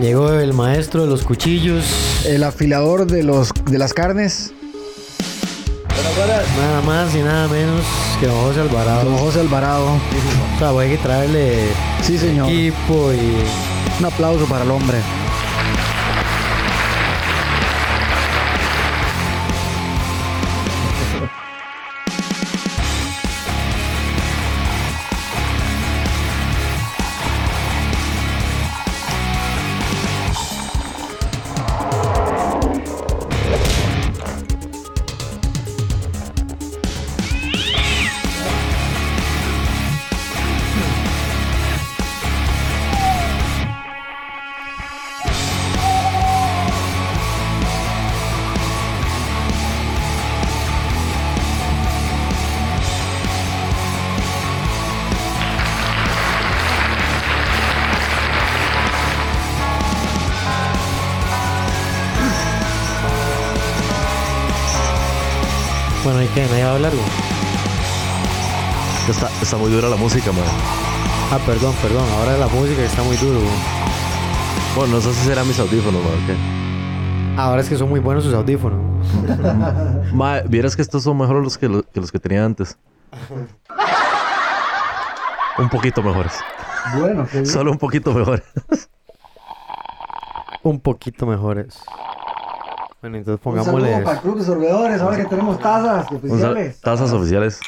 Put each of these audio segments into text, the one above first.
Llegó el Llegó maestro de los cuchillos. el afilador de los de las carnes, Nada más y nada menos que don José Alvarado. don José Alvarado. O sea, voy a que traerle Sí, señor. equipo y Un aplauso para el hombre. Está, muy dura la música, man. Ah, perdón, perdón. Ahora la música está muy duro. güey. Bueno, no sé si serán mis audífonos, man. ¿qué? Ahora es que son muy buenos sus audífonos. Ma, vieras que estos son mejores los que, lo- que los que tenía antes. un poquito mejores. Bueno, qué Solo un poquito mejores. Un poquito mejores. Bueno, entonces Un saludo pongámosle. para el Club de Sorbedores, ahora que tenemos tazas oficiales. tazas oficiales.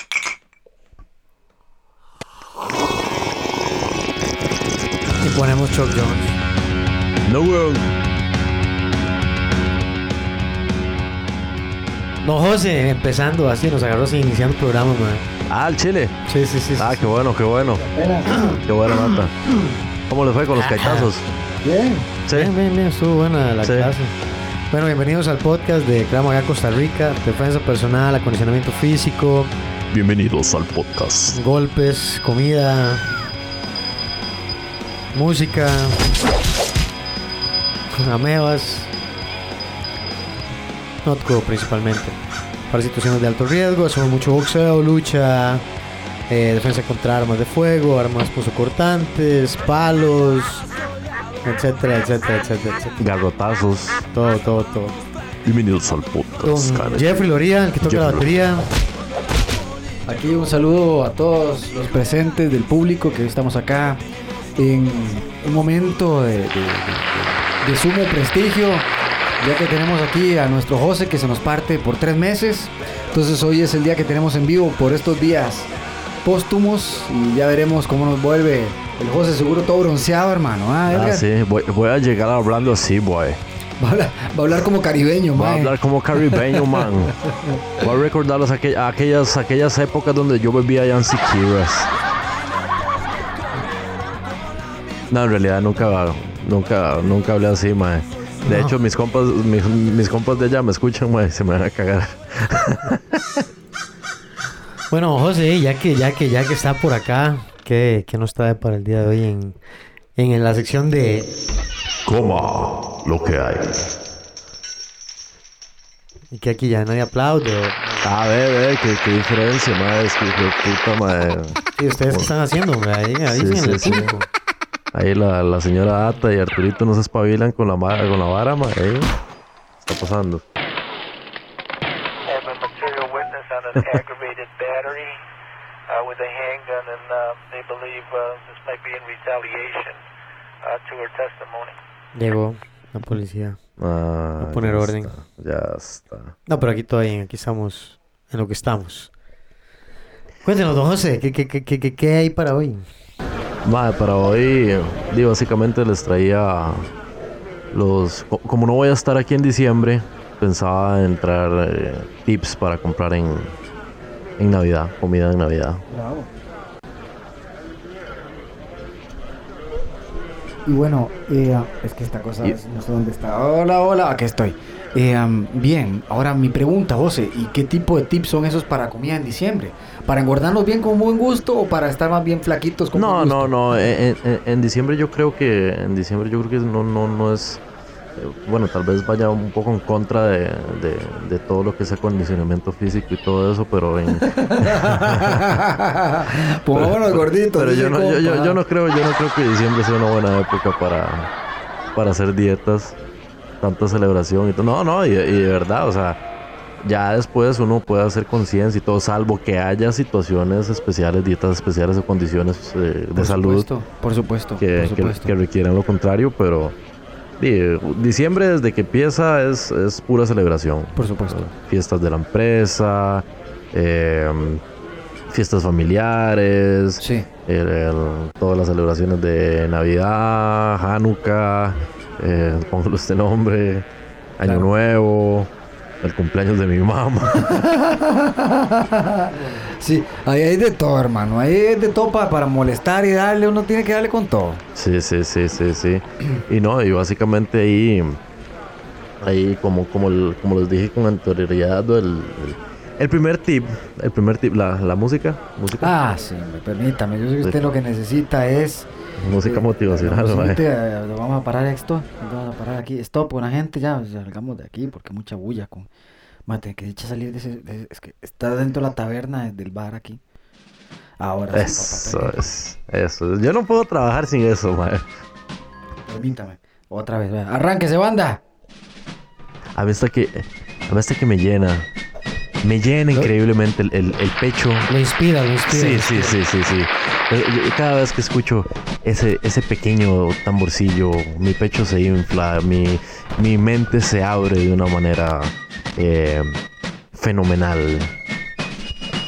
Chuck Jones. No, weón. No, José, empezando así, nos agarró así iniciando el programa, man. Ah, el chile. Sí, sí, sí. Ah, sí. qué bueno, qué bueno. Qué buena nota. ¿Cómo les fue con los caitazos? Bien. Sí. Bien, bien, bien, estuvo buena la Sí. clase. Bueno, bienvenidos al podcast de Krav Maga Costa Rica, defensa personal, acondicionamiento físico, Bienvenidos al podcast. golpes, comida, música, amebas, notco principalmente. Para situaciones de alto riesgo, hacemos mucho boxeo, lucha, eh, defensa contra armas de fuego, armas punzocortantes, palos, etcétera, etcétera, etcétera, etcétera. Garrotazos. Todo, todo, todo. Bienvenidos al podcast. Jeffrey Loría, el que toca la batería. Aquí un saludo a todos los presentes del público que estamos acá en un momento de, de- de- de sumo prestigio, ya que tenemos aquí a nuestro José que se nos parte por tres meses. Entonces hoy es el día que tenemos en vivo por estos días póstumos y ya veremos cómo nos vuelve el José seguro todo bronceado, hermano. Ah, Ah, sí. Voy, voy a llegar hablando así, boy. va, a hablar, va a hablar como caribeño, Voy a mae. hablar como caribeño, man. Voy a recordarlos aqu- aquellas, aquellas épocas donde yo bebía ya en Siquiras. No, en realidad nunca, nunca, nunca hablé así, mae. De hecho, mis compas, mis, mis compas de allá me escuchan, mae, se me van a cagar. Bueno, José, ya que, ya que, ya que está por acá, ¿qué, qué nos trae para el día de hoy en, en la sección de Coma lo que hay. y que aquí ya nadie aplaude? A ver, ve, qué, qué diferencia, mae. Es que de puta, mae. ¿Y ustedes qué están haciendo? hombre? Ahí, ahí Sí, en el sí, sí. Ahí la, la señora Ata y Arturito no se espabilan con la, ma- con la vara, mae. ¿eh? ¿Qué está pasando? have a material witness on an aggravated battery uh, with a handgun, and uh, they believe uh, this might be in retaliation uh, to her testimony. Llegó la policía. Ah, a poner ya orden. está, ya está. No, pero aquí todavía, aquí estamos en lo que estamos. Cuéntenos, don José, ¿qué, qué, qué, qué, qué hay para hoy? Mae, para hoy, digo, básicamente les traía los... co- Como no voy a estar aquí en diciembre, pensaba en traer eh, tips para comprar en, en Navidad, comida en Navidad. Y bueno, eh, es que esta cosa Y- es- no sé dónde está. Hola, hola, aquí estoy. Eh, am, bien, ahora mi pregunta, José, ¿y qué tipo de tips son esos para comida en diciembre? ¿Para engordarnos bien con buen gusto o para estar más bien flaquitos con No, buen no, gusto? no. En, en- en diciembre yo creo que en diciembre yo creo que no, no, no es bueno, tal vez vaya un poco en contra de, de- de todo lo que es acondicionamiento físico y todo eso, pero en, Pongámonos gorditos. pero yo no, yo, yo no creo, yo no creo que diciembre sea una buena época para, para hacer dietas, tanta celebración y todo. No, no, y, y de verdad, o sea, ya después uno puede hacer conciencia y todo, salvo que haya situaciones especiales, dietas especiales o condiciones eh, de salud supuesto, por supuesto, que, por que- supuesto. que requieran lo contrario, pero di, diciembre desde que empieza es, es pura celebración. Por supuesto. Fiestas de la empresa, eh, fiestas familiares, Sí. el- el- todas las celebraciones de Navidad, Hanukkah, eh, póngale este nombre, Año Claro. Nuevo, el cumpleaños de mi mamá. Sí, ahí hay de todo, hermano. Ahí hay de todo pa- para molestar y darle. Uno tiene que darle con todo. Sí, sí, sí, sí, sí. Y no, y básicamente ahí, ahí como, como, el- como les dije con anterioridad, el, el, el primer tip, el primer tip, la, la música, música, Ah, sí, permítame. Yo sé que usted lo que necesita es. Música motivacional, mae. musiquita, eh, lo vamos a parar esto. lo Vamos a parar aquí. Stop la gente ya. Salgamos de aquí porque mucha bulla. Con... Mate, que dicha salir de ese. de- es que está dentro de la taberna del bar aquí. Ahora sí, Eso papá, es, eso es. Yo no puedo trabajar sin eso, mae. Permítame. Otra vez, vea. Arránquese, banda. A mí hasta que, a mí hasta que me llena, me llena increíblemente el, el, el pecho. Lo inspira, lo inspira. Sí, lo sí, inspira. sí, sí, sí. Yo- Cada vez que escucho ese, ese pequeño tamborcillo, mi pecho se infla, mi, mi mente se abre de una manera eh, fenomenal.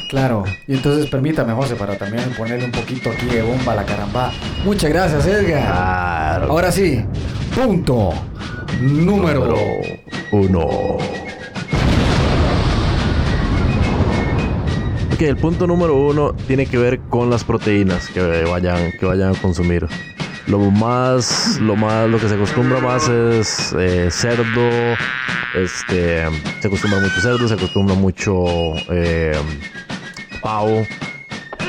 Claro, y entonces permítame, José, para también ponerle un poquito aquí de bomba a la caramba. Muchas gracias, Edgar. Claro. Ahora sí, punto número. Número uno. Ok, el punto número uno tiene que ver con las proteínas que vayan, que vayan a consumir. Lo más, lo más, lo que se acostumbra más es eh, cerdo. Este, se acostumbra mucho cerdo, se acostumbra mucho eh, pavo.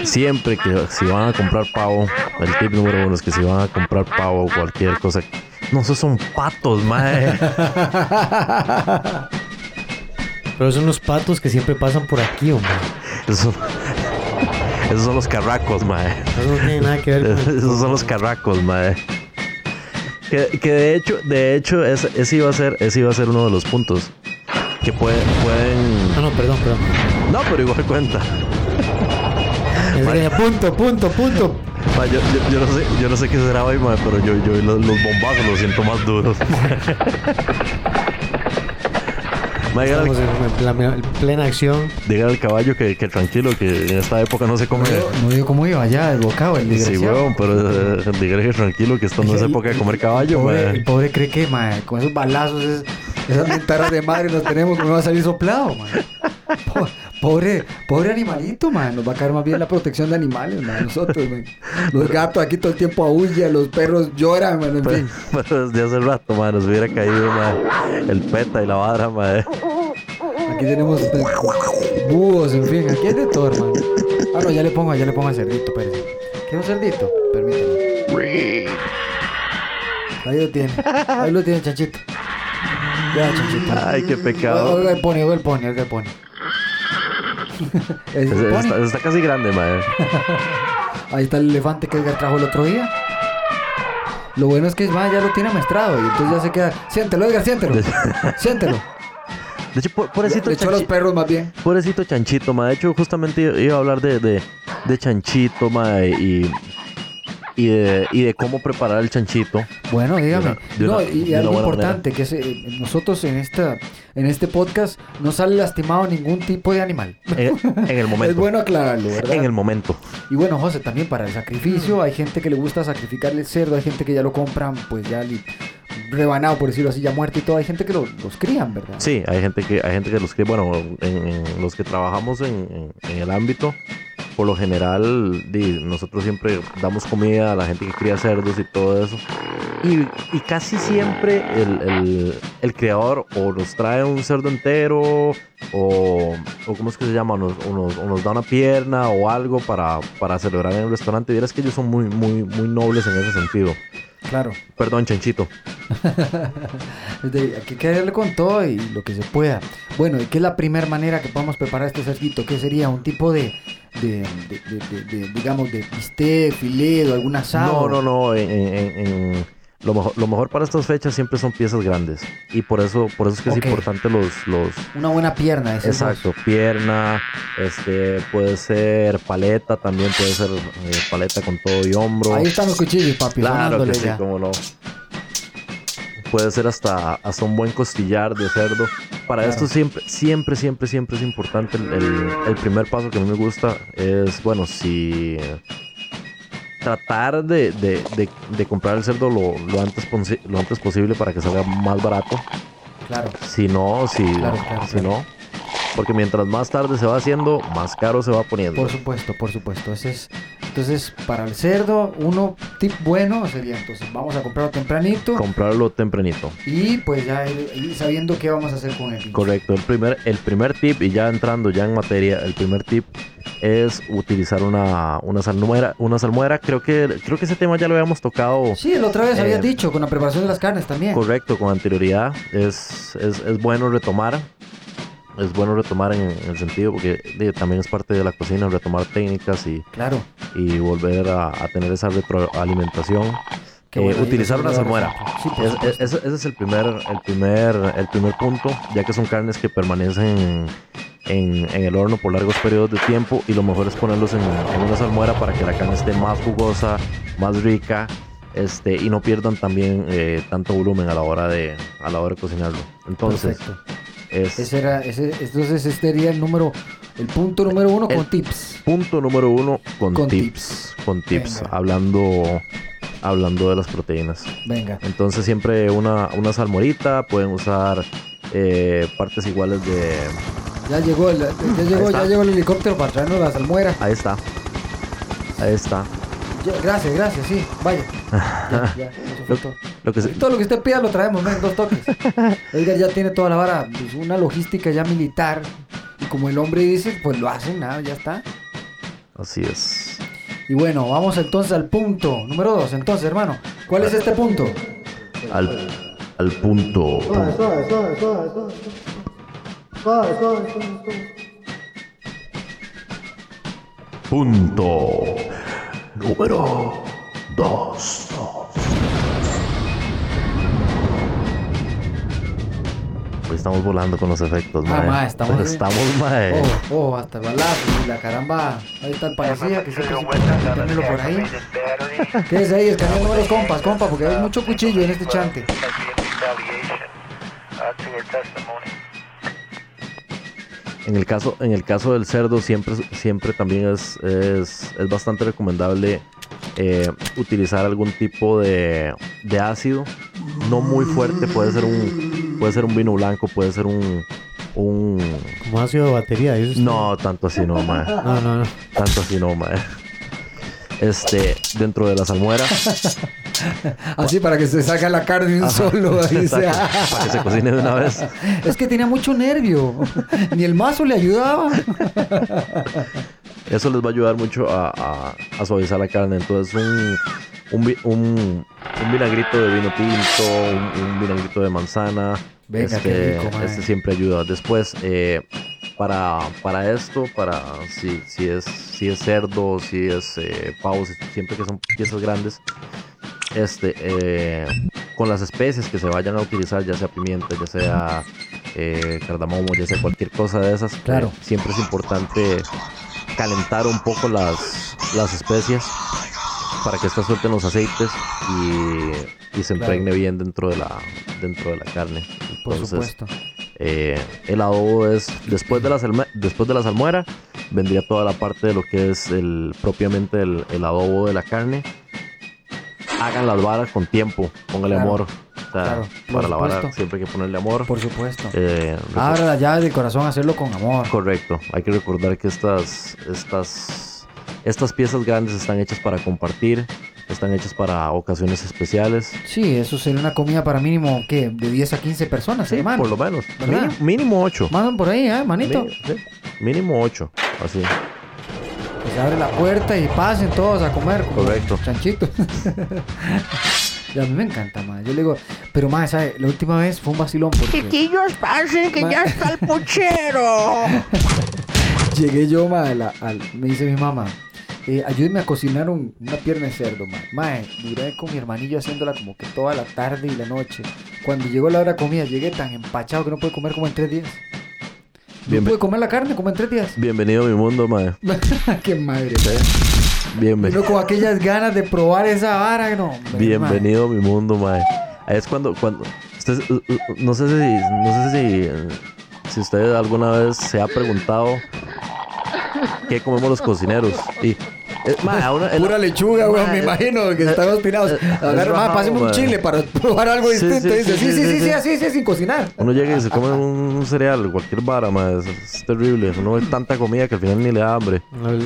Siempre que si van a comprar pavo, el tip número uno es que si van a comprar pavo cualquier cosa, no, esos son patos, mae. Pero son los patos que siempre pasan por aquí, hombre. Esos son, esos son los carracos, mae. Eso no tiene nada que ver con... Esos son los carracos, mae. Que, que de hecho, de hecho, ese, ese iba a ser, ese iba a ser uno de los puntos. Que pueden, pueden. No, no, perdón, perdón. No, pero igual cuenta. Es que, punto, punto, punto. Ma, yo, yo, yo no sé, yo no sé qué será hoy, mae, pero yo, yo los, los bombazos los siento más duros. Ma, dígale, Estamos en, en plena- en plena acción. dígale al caballo que, que tranquilo, que en esta época no se come. No digo cómo iba ya, desbocado, el Sí, weón, pero eh, dígale que tranquilo, que esto no es El- época de comer el caballo, pobre, mae. el pobre cree que, mae, con esos balazos, es- esas mentaras de madre nos tenemos que me va a salir soplado, mae. Po- Pobre, pobre animalito, man. Nos va a caer más bien la protección de animales, man. Nosotros, man. Los gatos aquí todo el tiempo aullan, los perros lloran, man. En Pero, fin. pero desde hace rato, man, nos hubiera caído, man, el peta y la vara, man. Aquí tenemos eh, búhos, en fin. Aquí hay de todo, hermano. Ah, no, ya le pongo, ya le pongo al cerdito, espérese. ¿Quiere un cerdito? Permítame. Ahí lo tiene. Ahí lo tiene, chanchito. Ya, chanchito. Ay, qué pecado. Oiga el pone, oiga el pone, oiga el pone. Está, está casi grande, man. Ahí está el elefante que Edgar trajo el otro día. Lo bueno es que ya lo tiene amestrado y entonces ya se queda. Siéntelo, Edgar, siéntelo. Siéntelo. De hecho, po- pobrecito Le los perros más bien. pobrecito chanchito, man. De hecho, justamente iba a hablar de, de, de chanchito, man, y, y, de, y de cómo preparar el chanchito. Bueno, dígame. de no, una- y de una algo importante, que es, eh, nosotros en esta en este podcast no sale lastimado ningún tipo de animal. En, en el momento. Es bueno aclararlo, ¿verdad? En el momento. Y bueno, José, también para el sacrificio, hay gente que le gusta sacrificarle el cerdo, hay gente que ya lo compran, pues ya li- rebanado, por decirlo así, ya muerto y todo. Hay gente que lo- los crían, ¿verdad? Sí, hay gente que, hay gente que los que, bueno, en, en los que trabajamos en, en- en el ámbito, por lo general, nosotros siempre damos comida a la gente que cría cerdos y todo eso. Y, casi siempre el, el, criador o nos trae un cerdo entero o, o ¿cómo es que se llama? O nos, da una pierna o algo para, celebrar en el restaurante. Vieras que ellos son muy, muy nobles en ese sentido. Claro. Perdón, chanchito. Hay que darle con todo y lo que se pueda. Bueno, ¿y qué es la primera manera que podemos preparar este cerdito? ¿Qué sería? ¿Un tipo de, de, de- de- de- de, digamos, de bistec, filet o algún asado? No, no, no. en- en- en- en- lo, mejor, lo mejor para estas fechas siempre son piezas grandes. Y por eso, por eso es que es importante los, los, Una buena pierna, ese es Exacto, pierna, este, puede ser paleta, también puede ser eh, paleta con todo y hombro. Ahí están los cuchillos, papi, claro que sí, cómo no. Puede ser hasta, hasta un buen costillar de cerdo. Para Claro. esto siempre, siempre, siempre, siempre es importante. El, el- el primer paso que a mí me gusta es, bueno, si tratar de, de- de- de comprar el cerdo lo, lo antes, lo antes posible para que salga más barato. Claro. Si no, si, Claro, claro, si claro. no. Porque mientras más tarde se va haciendo, más caro se va poniendo. Por supuesto, por supuesto. Ese es- entonces, para el cerdo, uno tip bueno sería entonces, vamos a comprarlo tempranito Comprarlo tempranito. y pues ya ir, sabiendo qué vamos a hacer con él. Correcto. El primer, el primer tip, y ya entrando ya en materia, el primer tip es utilizar una, una salmuera. Una salmuera, creo que, creo que ese tema ya lo habíamos tocado. Sí, la otra vez Eh, habías dicho, con la preparación de las carnes también. Correcto, con anterioridad. Es, es, es bueno retomar. Es bueno retomar en, en el sentido porque eh, también es parte de la cocina, retomar técnicas y, Claro. y volver a, a tener esa retroalimentación. Eh, bueno, utilizar una salmuera. Sí, Es- es- ese es el primer, el primer, el primer punto, ya que son carnes que permanecen en, en el horno por largos periodos de tiempo y lo mejor es ponerlos en, en una salmuera para que la carne esté más jugosa, más rica, este, y no pierdan también eh, tanto volumen a la hora de, a la hora de cocinarlo. Entonces, Perfecto. Es Ese era, ese, entonces este sería el número, el punto número uno con tips. punto número uno con, Con tips, con tips, Venga. hablando, hablando de las proteínas. Venga. Entonces siempre una, una salmorita, pueden usar eh, partes iguales de... Ya llegó, el, ya llegó, ya llegó el helicóptero para traernos la salmuera. Ahí está. Ahí está. Ya, gracias, gracias, sí, vaya. Ya, ya, eso fue Lo, todo. lo que se- Todo lo que usted pida lo traemos, ¿no? en dos toques. Edgar ya tiene toda la vara, pues, una logística ya militar. Y como el hombre dice, pues lo hacen, nada, ya está. así es. Y bueno, vamos entonces al punto número dos. Entonces, hermano, ¿cuál es este punto? Al, al punto. Suave, suave, suave, suave, suave. Suave, suave, suave, suave. Punto. Número 2. Hoy estamos volando con los efectos, Ah, mae. mae, estamos- Estamos, mae. Oh, oh, hasta el balazo y la caramba. Ahí está el parecía que siempre an tenerlo por ahí. ¿Qué es ahí? Escaneando los compas, compa, porque hay mucho cuchillo en este chante. En el caso, en el caso del cerdo siempre, siempre también es, es, es bastante recomendable eh, utilizar algún tipo de, de ácido, no muy fuerte, puede ser un, puede ser un vino blanco, puede ser un, un Como ácido de batería. usted. no tanto así no, mae. No, no, no. tanto así no, mae. Este, dentro de la salmuera, Así para que se saque la carne de un solo. ahí para que se cocine de una vez. Es que tenía mucho nervio. Ni el mazo le ayudaba. Eso les va a ayudar mucho a, a- a suavizar la carne. Entonces, un, un, un- un vinagrito de vino tinto, un, un vinagrito de manzana. Venga, este, qué rico, mae. este siempre ayuda. Después, eh, para, para esto, para si, si, es, si es cerdo, si es eh, pavo, si- siempre que son piezas grandes, este, eh, con las especies que se vayan a utilizar, ya sea pimienta, ya sea eh, cardamomo, ya sea cualquier cosa de esas, Claro. eh, siempre es importante calentar un poco las, las especias para que estas suelten los aceites y, y se Claro. impregne bien dentro de la dentro de la carne. Por Entonces, supuesto. Eh, el adobo es después de la salme- después de la salmuera vendría toda la parte de lo que es el propiamente el, el adobo de la carne. Hagan las varas con tiempo, póngale Claro, amor. O sea, claro, por para la vara siempre hay que ponerle amor. Por supuesto. Eh, Abra la llave del corazón, hacerlo con amor. Correcto. Hay que recordar que estas, estas, estas piezas grandes están hechas para compartir, están hechas para ocasiones especiales. Sí, eso sería una comida para mínimo, ¿qué? De 10 a 15 personas, Sí, hermano. por lo menos. Mínimo, mínimo ocho. Más por ahí, ¿eh, manito? Mí- sí, Mínimo ocho. Así. Que se abre la puerta y pasen todos a comer. como Correcto. Chanchitos. Y a mí me encanta, mae. Yo le digo, pero mae, ¿sabe? La última vez fue un vacilón porque Chiquillos, pasen que ya está el puchero. Llegué yo, mae, a la- al- me dice mi mamá, eh, ayúdeme a cocinar un- una pierna de cerdo, mae. Mae, duré con mi hermanillo haciéndola como que toda la tarde y la noche. Cuando llegó la hora de comida, llegué tan empachado que no pude comer como en tres días. No pude comer la carne como en tres días. Bienvenido a mi mundo, mae. Qué madre. Bienvenido. Con aquellas ganas de probar esa vara, no. hombre, mae. Bienvenido a mi mundo, mae. Ahí es cuando, cuando, usted, no sé si, no sé si, si usted alguna vez se ha preguntado qué comemos los cocineros. Y, eh, uno- el- Pura lechuga, weón, Mae, me imagino que eh, están obstinados. eh, Agarra, rajado, páseme un chile para probar algo Sí, distinto. sí, Dice, sí, sí, sí, sí, sí, sí. sí, así, sí, sin cocinar. uno llega y se come un cereal, cualquier vara, mae, es, es terrible. Uno ve tanta comida que al final ni le da hambre.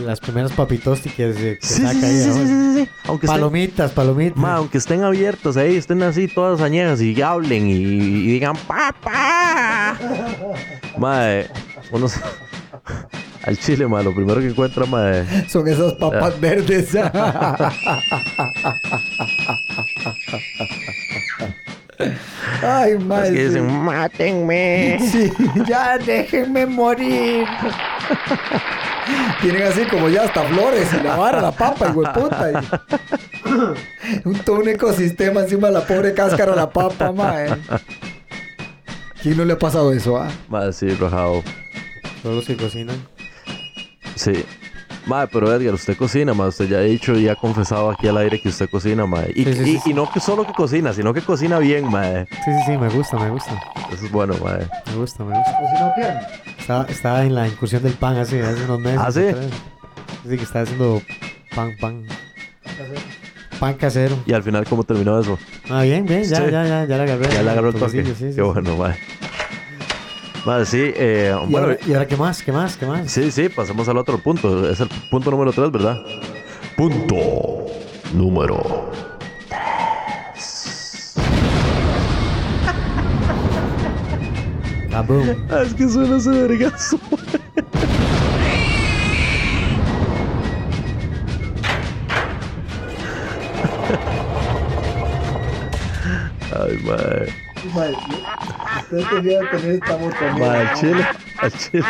Las primeras papitosti que se que Sí, saca sí, ahí. sí, ¿no? sí, sí, sí. Aunque estén, Palomitas, palomitas. ma, aunque estén abiertas ahí, estén así todas añejas y hablen y, y digan papá. Mae, uno se- al chile, ma, lo primero que encuentra, mae, Son esas papas verdes. Ay, es madre. que dicen, mátenme. Sí, ya déjenme morir. Tienen así como ya hasta flores y la vara, la papa, y puta. y- Un, todo un ecosistema encima de la pobre cáscara de la papa, mae. ¿Quién no le ha pasado eso, ah? Sí, rajado. Todos los que cocinan. Sí. Mae, pero Edgar, usted cocina, mae. Usted ya ha dicho y ha confesado aquí al aire que usted cocina, mae. Y, Sí, sí, y- sí, sí. y no que solo que cocina, sino que cocina bien, mae. Sí, sí, sí, me gusta, me gusta. Eso es bueno, mae. Me gusta, me gusta. ¿Cocinó pierna? Estaba, estaba en la incursión del pan hace, hace unos meses. ¿Ah, sí? atrás. Sí, que estaba haciendo pan, pan. Pan casero. Y al final, ¿cómo terminó eso? Ah, bien, bien, ya, Sí. ya, ya, ya la agarré. Ya le agarró el toque. toquecillo, sí, sí, Qué bueno, mae. Mae, sí, eh, ¿Y, bueno, ahora, ¿Y ahora qué más? ¿Qué más? ¿Qué más? sí, sí, pasamos al otro punto. Es el punto número 3, ¿verdad? Punto número Kaboom. Ah, es que suena ese vergazo. Ay, mae. Mae, usted tenía que tener esta moto. Mae, al chile. Al chile.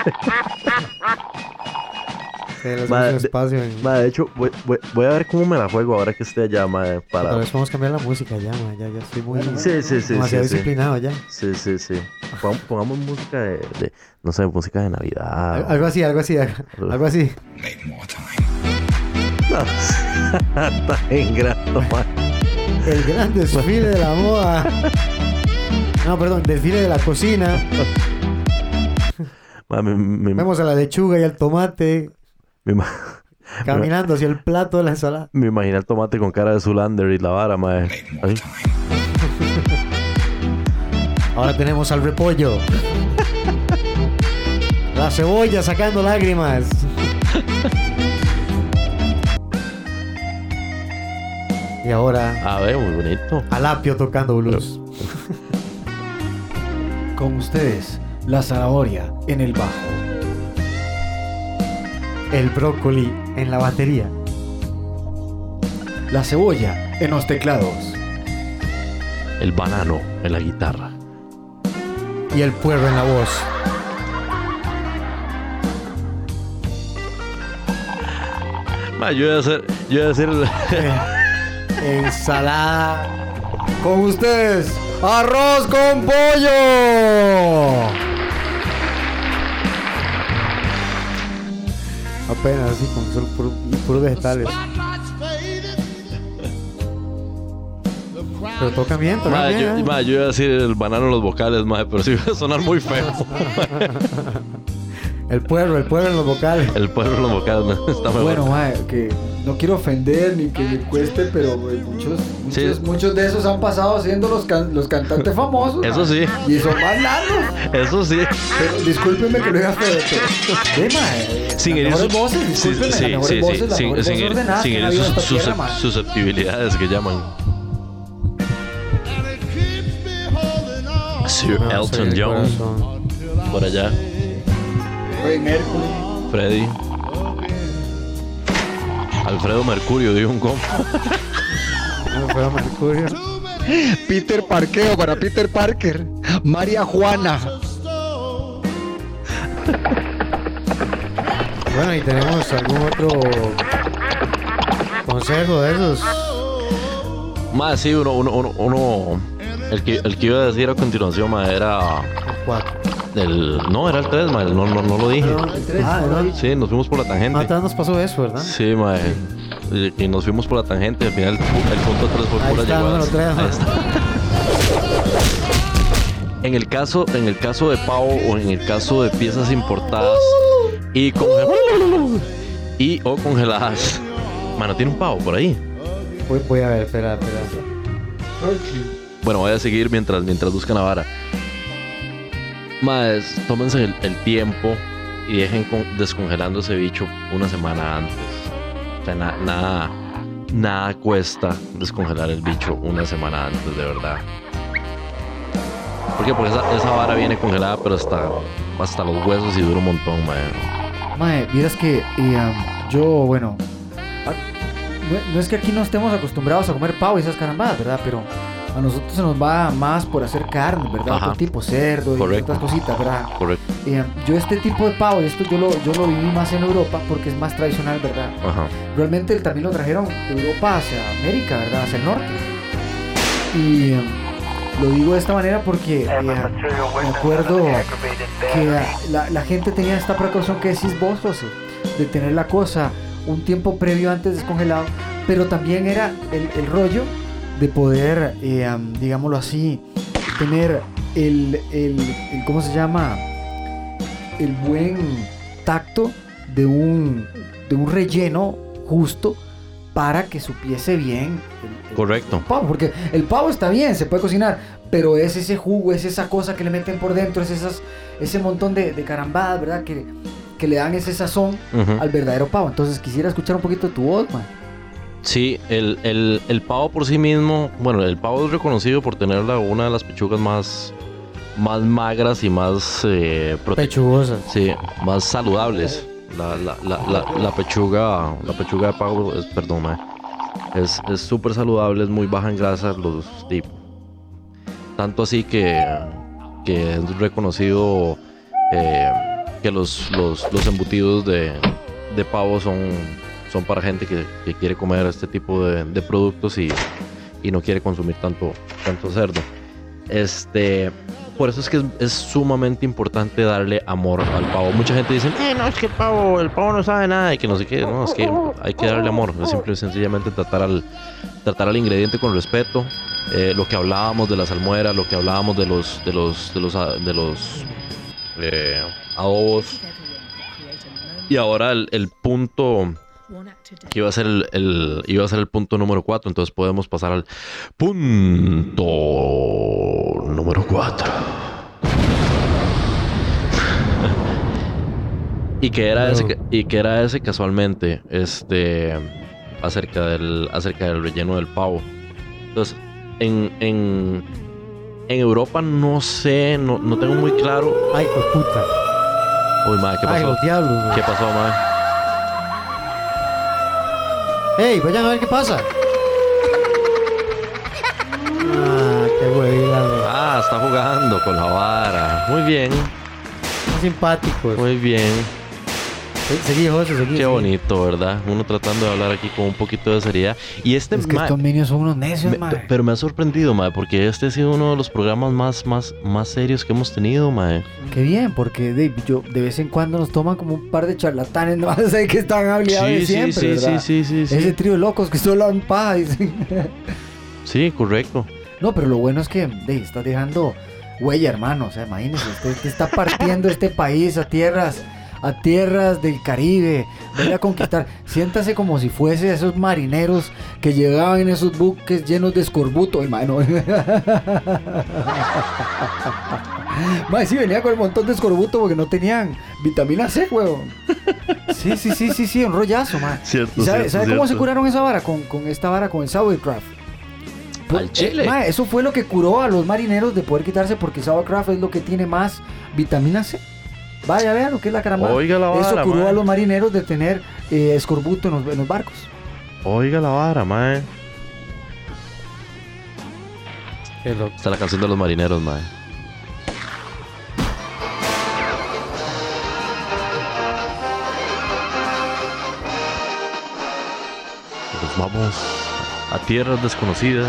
Sí, le hacemos Madre, un de- espacio en... De hecho, voy, voy- voy a ver cómo me la juego ahora que esté allá, mae. Otra Para... vez podemos cambiar la música ya, ma, ya, ya estoy muy... Sí, sí, sí, demasiado sí, sí. disciplinado ya. Sí, sí, sí. Pon- Pongamos música de, de- no sé, música de Navidad. Al- Algo así, algo así, algo así. Está en grano, mae. El gran desfile de la moda. No, perdón, desfile de la cocina. Vemos a la lechuga y al tomate mi ma- caminando hacia el plato de la ensalada. me imaginé el tomate con cara de Zulander y la vara, mae. Ahora tenemos al repollo. La cebolla sacando lágrimas. Y ahora A ver, muy bonito. al apio tocando blues. Con ustedes, la zanahoria en el bajo. El brócoli en la batería. La cebolla en los teclados. El banano en la guitarra. Y el puerro en la voz. Yo iba a hacer, yo iba a hacer el- Ensalada. Con ustedes, arroz con pollo. Apenas así, con solo puro- y puros vegetales. Pero toca bien, toca bien. yo, ¿eh? yo iba a decir el banano en los vocales, mae, pero sí iba a sonar muy feo. El puerro, el puerro en los vocales. El pueblo en los vocales no, está mejor. Bueno, mae, que no quiero ofender ni que me cueste, pero güey, muchos, muchos, Sí. muchos de esos han pasado siendo los, can- los cantantes famosos. Eso sí. Y son más largos. Eso sí. Pero discúlpenme que lo diga feo, pero. Ve, mae, Sin herir sus- voces, sí, discúlpenme, sí, las mejores sí, sí, voces, las sin- sin ordenadas sin herir sus, mae. susceptibilidades que llaman. Sir Elton John, por allá. Freddie Mercury. Freddy. Alfredo Mercurio, dijo un compa. No, fue a Mercurio. Peter Parqueo para Peter Parker. María Juana. Bueno, y tenemos algún otro consejo de esos. Más sí, uno, uno, uno, uno- el, que, el que iba a decir a continuación, ma, era Cuatro. El... No, era el 3, ma, no, no, no lo dije. Ah, ¿no? Sí, nos fuimos por la tangente. Ah, nos pasó eso, ¿verdad? Sí, ma, y, y nos fuimos por la tangente, al final el, pu- el punto 3 fue Ahí pura está, llegada. número tres, Ahí ma. está. En el caso, en el caso de pavo o en el caso de piezas importadas y conge- y o congeladas. Mano, tiene un pavo por ahí. Voy, voy a ver, espera, espera. Bueno, voy a seguir mientras, mientras buscan la vara. Más, tómense el, tiempo y dejen con- descongelando ese bicho una semana antes. O sea, na- nada, nada cuesta descongelar el bicho una semana antes, de verdad. ¿Por qué? Porque esa, esa vara viene congelada, pero hasta, hasta los huesos y dura un montón, mae. Mae, vieras que eh, yo, bueno, ah, no es que aquí no estemos acostumbrados a comer pavo y esas carambadas, ¿verdad? Pero a nosotros se nos va más por hacer carne, ¿verdad? Ajá. Otro tipo, cerdo y Correcto. otras cositas, ¿verdad? Correcto. Eh, yo este tipo de pavo, esto yo lo, yo lo viví más en Europa porque es más tradicional, ¿verdad? Ajá. Realmente también lo trajeron de Europa hacia América, ¿verdad? Hacia el norte. Y eh, lo digo de esta manera porque eh, me acuerdo que la, la gente tenía esta precaución que decís vos, José, de tener la cosa un tiempo previo antes descongelado, pero también era el, el rollo de poder, eh, digámoslo así, tener el, el, el- ¿cómo se llama? El buen tacto de un, de un relleno justo para que supiese bien el- el, Correcto. pavo, porque el pavo está bien, se puede cocinar, pero es ese jugo, es esa cosa que le meten por dentro, es esas, ese montón de, de carambadas, ¿verdad? Que, que le dan ese sazón al verdadero pavo. Entonces quisiera escuchar un poquito tu voz, man. Sí, el, el- el pavo por sí mismo, bueno, el pavo es reconocido por tener la- una de las pechugas más, más magras y más eh, Pechugosas. sí, más saludables. La, la, la, pechuga, la pechuga de pavo es, perdón, mae, es es súper saludable, es muy baja en grasa, los tip- tanto así que, que es reconocido eh, que los, los, los embutidos de, de pavo son, son para gente que, que quiere comer este tipo de, de productos y, y no quiere consumir tanto, tanto cerdo. Este, por eso es que es, es sumamente importante darle amor al pavo. Mucha gente dice, eh, no, es que el pavo, el pavo no sabe nada y que no sé qué. No, es que hay que darle amor. Es simple y sencillamente tratar al, tratar al ingrediente con respeto. Eh, lo que hablábamos de la salmuera, lo que hablábamos de los, de los, de los, de los eh, adobos. Y ahora el, el punto que iba a ser el, el- iba a ser el punto número 4, entonces podemos pasar al punto número 4. y que era ese y que era ese casualmente este acerca del acerca del relleno del pavo. Entonces, en, en, en Europa no sé, no, no tengo muy claro. Ay, puta. Uy, madre, ¿qué Ay, pasó? los diablos. güey. ¿Qué pasó, madre? ¡Ey, vayan a ver qué pasa! Ah, qué huevida, güey. Ah, está jugando con la vara. Muy bien, Son simpáticos. muy bien. Se- Seguí, José, seguí. Qué bonito, ¿verdad? Uno tratando de hablar aquí con un poquito de seriedad. Y este, Es que ma- estos niños son unos necios, me- pero me ha sorprendido, mae, porque este ha sido uno de los programas más, más, más serios que hemos tenido, mae. Qué bien, porque de, yo, de vez en cuando nos toman como un par de charlatanes, no sé que están de Sí, sí, siempre, sí, ¿verdad? sí, sí, sí, Ese sí. trío de locos que solo hablan paja. Sí, correcto. No, pero lo bueno es que de, estás dejando huella, hermano. O sea, imagínese, usted, usted está partiendo este país a tierras, a tierras del Caribe. Venga a conquistar. Siéntase como si fuese esos marineros que llegaban en esos buques llenos de escorbuto, hermano. Mae, sí, venía con el montón de escorbuto porque no tenían vitamina C, huevón. Sí, sí, sí, sí, sí, un rollazo, man. Cierto, ¿Y sabe, cierto, sabe cómo se curaron esa vara? Con, con esta vara, con el sauerkraut. Al chile. Eh, eso fue lo que curó a los marineros de poder quitarse porque sauerkraut es lo que tiene más vitamina C. Vaya, vean lo que es la caramba. Oiga la Eso vara, curó mae. a los marineros de tener eh, escorbuto en los, en los barcos. Oiga la vara, mae. Qué loco. Esta es la canción de los marineros, mae. Nos vamos a tierras desconocidas.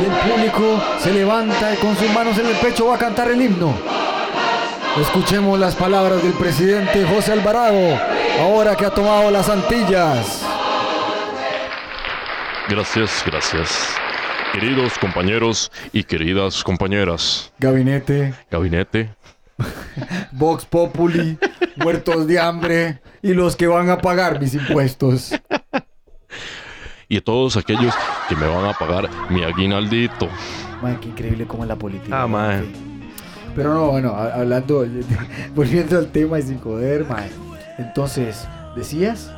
Y el público se levanta y con sus manos en el pecho va a cantar el himno. Escuchemos las palabras del presidente José Alvarado, ahora que ha tomado las Antillas. Gracias, gracias. Queridos compañeros y queridas compañeras. Gabinete, Gabinete. Vox Populi, muertos de hambre y los que van a pagar mis impuestos. Y a todos aquellos que me van a pagar mi aguinaldito. Mae, qué increíble como es la política. Ah. Sí. Pero no, bueno, hablando, volviendo al tema y sin joder, mae. Entonces, ¿decías?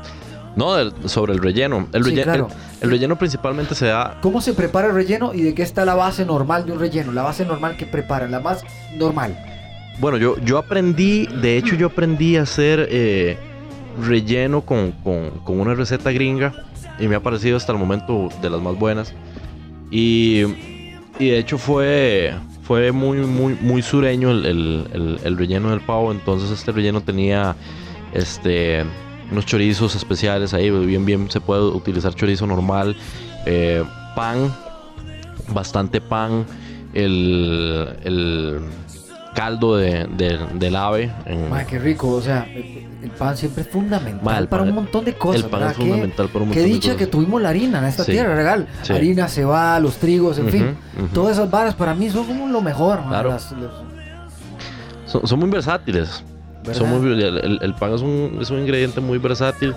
No, sobre el relleno. El, Sí, relle- claro. el- el relleno principalmente se da ¿Cómo se prepara el relleno y de qué está la base normal de un relleno? La base normal que preparan, la más normal. Bueno, yo, yo aprendí, de hecho yo aprendí a hacer eh, relleno con, con- con una receta gringa y me ha parecido hasta el momento de las más buenas. Y, y de hecho fue, fue muy, muy, muy sureño el, el- el- el relleno del pavo, entonces este relleno tenía este, unos chorizos especiales ahí, bien, bien se puede utilizar chorizo normal, eh, pan, bastante pan, el caldo de, de- del ave. en- qué rico, o sea, el, pan siempre es fundamental Ma, para un montón de cosas. el pan ¿verdad? es Qué- fundamental para un Qué montón de dicha cosas. que tuvimos la harina en esta Sí. tierra, regal. Sí. Harina, cebada, los trigos, en fin. Todas esas varas para mí son como lo mejor. Claro. las- los- son, son muy versátiles. Son muy, el, el- el pan es un, es un ingrediente muy versátil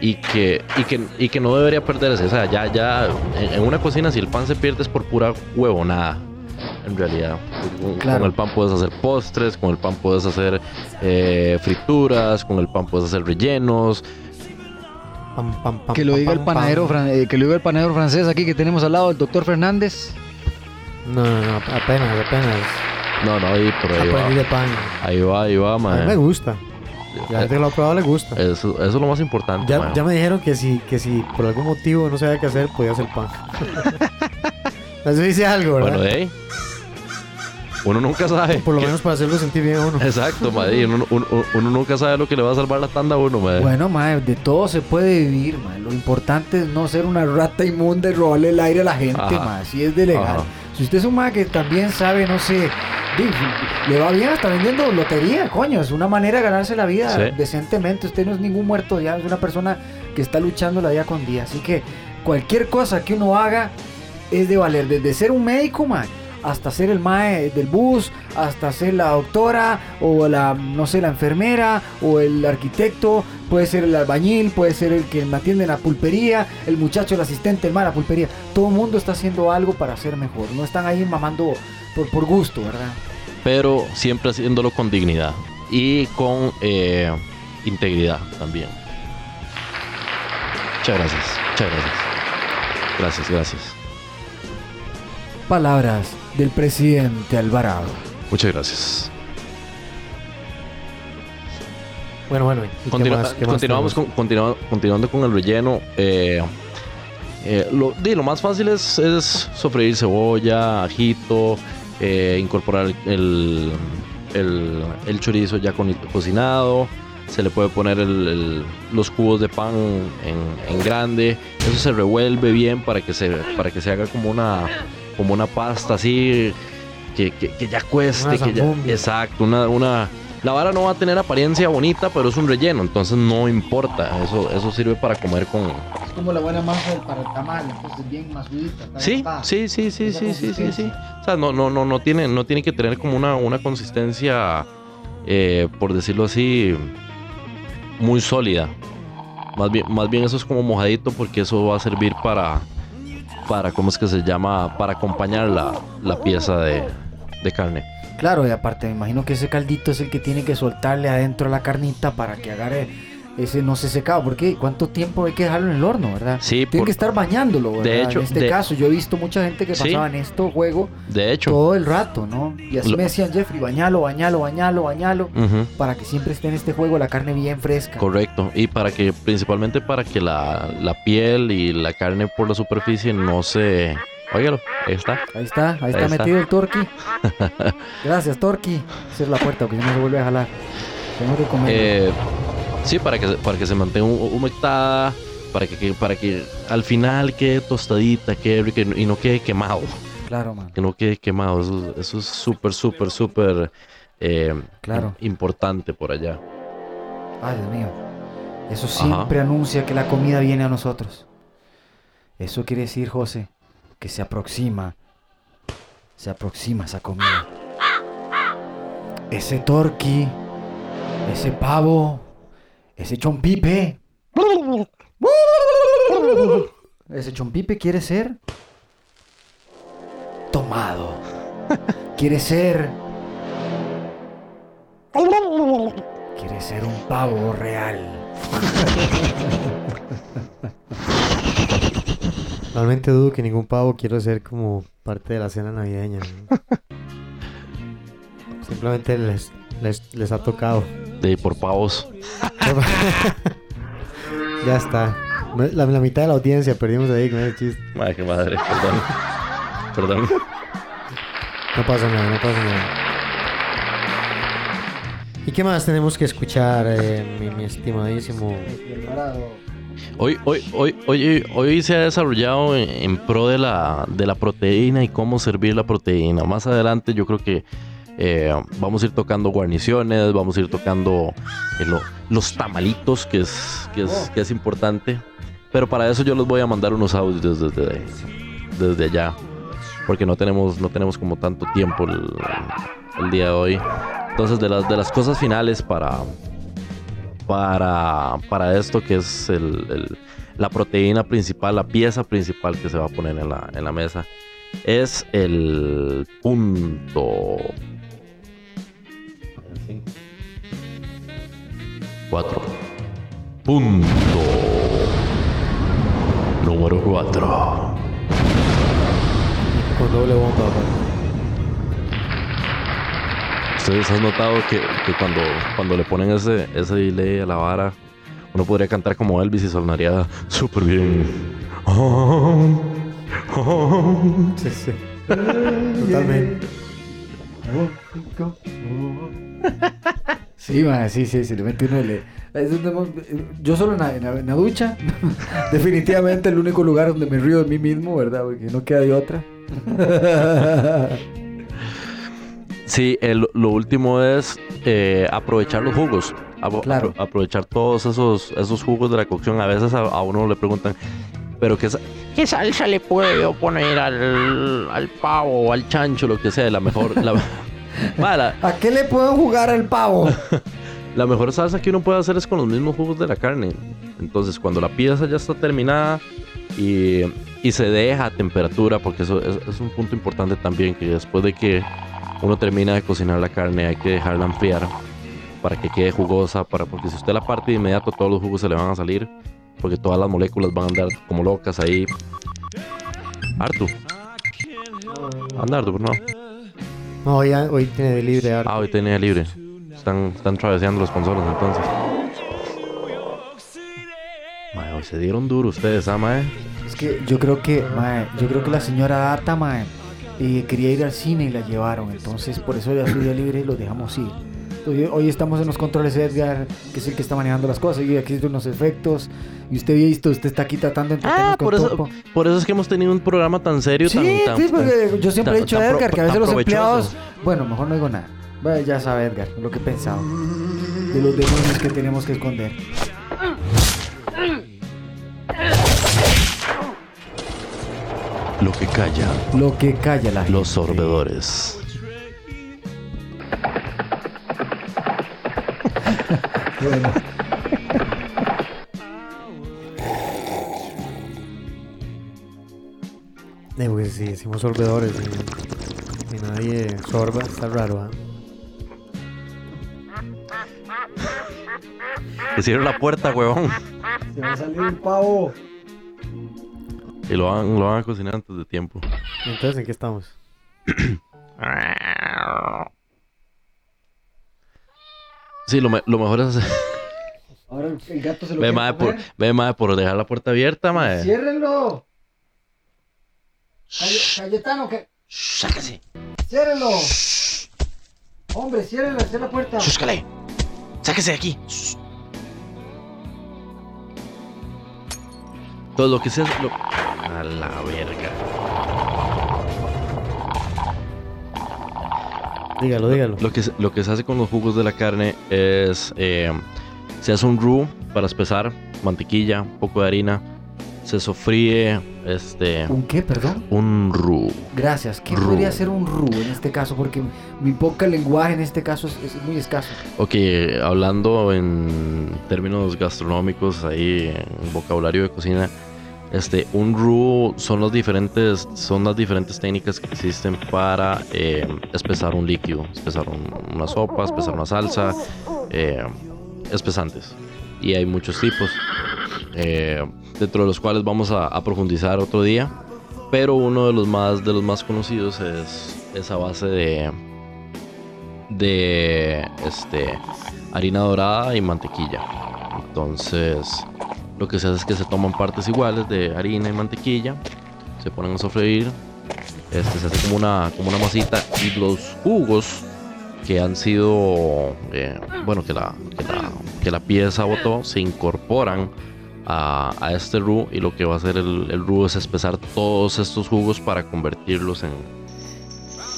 y que, y que, y que no debería perderse. O sea, ya, ya en, en una cocina si el pan se pierde es por pura huevonada. En realidad, con, Claro. con el pan puedes hacer postres, con el pan puedes hacer eh, frituras, con el pan puedes hacer rellenos. Pam, pam, pam, Que lo pam, diga el panadero, fran- eh, que lo diga el panadero francés aquí que tenemos al lado, el doctor Fernández. No, no, no, apenas, apenas. No, no, ahí, pero ahí Aprendí de va. pan. Ahí va, ahí va, A mí me gusta. La gente que lo ha probado le gusta. Eso, eso es lo más importante. Ya, ya me dijeron que si, que si por algún motivo no sabía qué hacer, podía hacer pan. Eso dice algo, ¿verdad? Bueno, de ahí. Uno nunca sabe. por lo menos para hacerlo sentir bien a uno. Exacto, madre. Uno, uno- uno nunca sabe lo que le va a salvar la tanda a uno, madre. Bueno, mae, de todo se puede vivir, mae. Lo importante es no ser una rata inmunda y robarle el aire a la gente, Ajá. mae. Si es de legal. Ajá. Si usted es un mae que también sabe, no sé, le va bien hasta vendiendo lotería, coño. Es una manera de ganarse la vida Sí. decentemente. Usted no es ningún muerto ya, es una persona que está luchando la día con día. Así que cualquier cosa que uno haga es de valer. Desde ser un médico, mae, hasta ser el mae del bus, hasta ser la doctora o la, no sé, la enfermera o el arquitecto, puede ser el albañil, puede ser el que me atiende en la pulpería, el muchacho, el asistente, el mae la pulpería. Todo el mundo está haciendo algo para ser mejor. No están ahí mamando por, por gusto, ¿verdad? Pero siempre haciéndolo con dignidad y con eh, integridad también. Muchas gracias. Muchas gracias. Gracias, gracias. Palabras del presidente Alvarado. Muchas gracias. Bueno, bueno. ¿y qué Continua- más- qué más continuamos con, continua- continuando con el relleno. eh, eh, lo, di, lo más fácil es, es sofreír cebolla, ajito, eh, incorporar el, el- el chorizo ya con- cocinado. Se le puede poner el- el- los cubos de pan en, en grande. Eso se revuelve bien para que se, para que se haga como una, como una pasta así que, que- que ya cueste. Una que ya- exacto, una, una, la vara no va a tener apariencia bonita, pero es un relleno, entonces no importa. Eso, eso sirve para comer con. Es como la buena masa para el tamal, entonces bien masudita. Sí, sí, sí, sí, sí, sí, sí, sí. O sea, no, no, no, no tiene, no tiene que tener como una, una consistencia, eh, por decirlo así, muy sólida. Más bien, más bien eso es como mojadito porque eso va a servir para, para ¿cómo es que se llama? Para acompañar la, la pieza de, de carne. Claro, y aparte me imagino que ese caldito es el que tiene que soltarle adentro la carnita para que agarre ese no se secaba. ¿Por qué? ¿Cuánto tiempo hay que dejarlo en el horno, verdad? Sí, Tiene por- que estar bañándolo, ¿verdad? De hecho, en este de- caso, yo he visto mucha gente que Sí. pasaba en esto juego De hecho. todo el rato, ¿no? Y así Lo- me decían, Jeffrey, bañalo, bañalo, bañalo, bañalo, Ujú. para que siempre esté en este juego la carne bien fresca. Correcto. Y para que, principalmente para que la, la piel y la carne por la superficie no se. Óigalo, ahí está. Ahí está, ahí está Ahí está. metido el Torqui. Gracias, Torqui. Cierra la puerta porque si no se vuelve a jalar. Tengo que comer. Eh, sí, para que, se- para que se mantenga hu- humectada, para que, que- para que al final quede tostadita, quede rica y no quede quemado. claro, man. Que no quede quemado. Eso, eso es súper, súper, súper eh, Claro. importante por allá. Ay, Dios mío. Eso siempre anuncia que la comida viene a nosotros. Eso quiere decir, José, que se aproxima. Se aproxima esa comida. Ese torqui, ese pavo, ese chompipe. Ese chompipe quiere ser tomado. Quiere ser. Quiere ser un pavo real. Realmente dudo que ningún pavo quiera ser como parte de la cena navideña. Simplemente les, les, les ha tocado. De por pavos. ya está. La, la mitad de la audiencia perdimos ahí con ese chiste. Madre, qué madre, perdón. Perdón. No pasa nada, no pasa nada. ¿Y qué más tenemos que escuchar, eh, mi, mi estimadísimo? Hoy, hoy, hoy, hoy, hoy se ha desarrollado en, en pro de la, de la proteína y cómo servir la proteína. Más adelante yo creo que eh, vamos a ir tocando guarniciones, vamos a ir tocando eh, lo- los tamalitos, que es, que, es, que es importante. Pero para eso yo les voy a mandar unos audios desde, desde allá. Porque no tenemos, no tenemos como tanto tiempo el, el día de hoy. Entonces de las, de las cosas finales para, para, para esto que es el- el- la proteína principal, la pieza principal que se va a poner en la, en la mesa, es el punto 4. Punto número 4. Con doble bomba. Ustedes han notado que, que cuando, cuando le ponen ese, ese delay a la vara, uno podría cantar como Elvis y sonaría súper bien. Sí, sí. Totalmente. Sí, ma, sí, sí, sí, le mete uno le... Yo solo en la, en la- en la ducha, definitivamente el único lugar donde me río de mí mismo, ¿verdad? Porque no queda de otra. Sí, el- lo último es eh, aprovechar los jugos. Apro- Claro. apro- aprovechar todos esos, esos jugos de la cocción. A veces a, a uno le preguntan, pero qué, sa- ¿Qué salsa le puedo poner al, al pavo? o al chancho, lo que sea, la mejor, la, Ma, la- ¿A qué le pueden jugar al pavo? la mejor salsa que uno puede hacer es con los mismos jugos de la carne. Entonces, cuando la pieza ya está terminada y, y se deja a temperatura, porque eso es, es un punto importante también, que después de que uno termina de cocinar la carne hay que dejarla enfriar para que quede jugosa, para, porque si usted la parte de inmediato todos los jugos se le van a salir, porque todas las moléculas van a andar como locas ahí. Artu. Anda, Artu, no. No, hoy, hoy tiene de libre ahora. Ah, hoy tenía libre. Están, están traveseando los consoles entonces. Mae, hoy se dieron duro ustedes, ¿ah, mae? Es que yo creo que, mae, yo creo que la señora Ata, mae, eh, quería ir al cine y la llevaron. Entonces, por eso ya su día libre y lo dejamos ir. Hoy estamos en los controles Edgar, que es el que está manejando las cosas, y aquí están los efectos. Y usted ha visto, usted está aquí tratando de entretenernos Ah, con por eso, Topo. por eso es que hemos tenido un programa tan serio, Sí, tan, tan- sí, porque yo siempre he dicho a Edgar pro- que a veces los empleados. Bueno, mejor no digo nada. Bueno, ya sabe Edgar lo que he pensado. De los demonios que tenemos que esconder. Lo que calla, Lo que calla la gente. los sorbedores. Bueno. Eh, pues si decimos sorbedores y, y nadie sorba, está raro, ¿ah? Que cierre la puerta, huevón. Se va a salir el pavo. Y lo van, lo van a cocinar antes de tiempo. Entonces, ¿en qué estamos? Sí, lo, me- lo mejor es hacer. Ahora el, gato se lo Ve, mae, por, ve, mae, por dejar la puerta abierta, mae. ¡Ciérrenlo! Caye- Cayetano, que... Sáquese. ¡Ciérrenlo! Hombre, ciérrenlo, cierra la puerta. Chúscale. Sáquese de aquí. Todo lo que sea. Lo... A la verga. Dígalo, dígalo. Lo que, se- lo que se hace con los jugos de la carne es. eh, se hace un roux para espesar, mantequilla, un poco de harina. Se sofríe este. ¿Un qué, perdón? Un roux. Gracias. ¿Qué podría ser un ru en este caso? Porque mi poca lenguaje en este caso es, es muy escaso. Ok, hablando en términos gastronómicos, ahí en vocabulario de cocina, este, un roux son las diferentes, son las diferentes técnicas que existen para eh, espesar un líquido, espesar un- una sopa, espesar una salsa, eh, espesantes. Y hay muchos tipos, eh, dentro de los cuales vamos a, a profundizar otro día. Pero uno de los más, de los más conocidos es esa base de, de este, harina dorada y mantequilla. Entonces, lo que se hace es que se toman partes iguales de harina y mantequilla, se ponen a sofreír, este, se hace como una, como una masita y los jugos que han sido, eh, bueno, que la, que, la, que la pieza botó, se incorporan a, a este roux y lo que va a hacer el, el roux es espesar todos estos jugos para convertirlos en,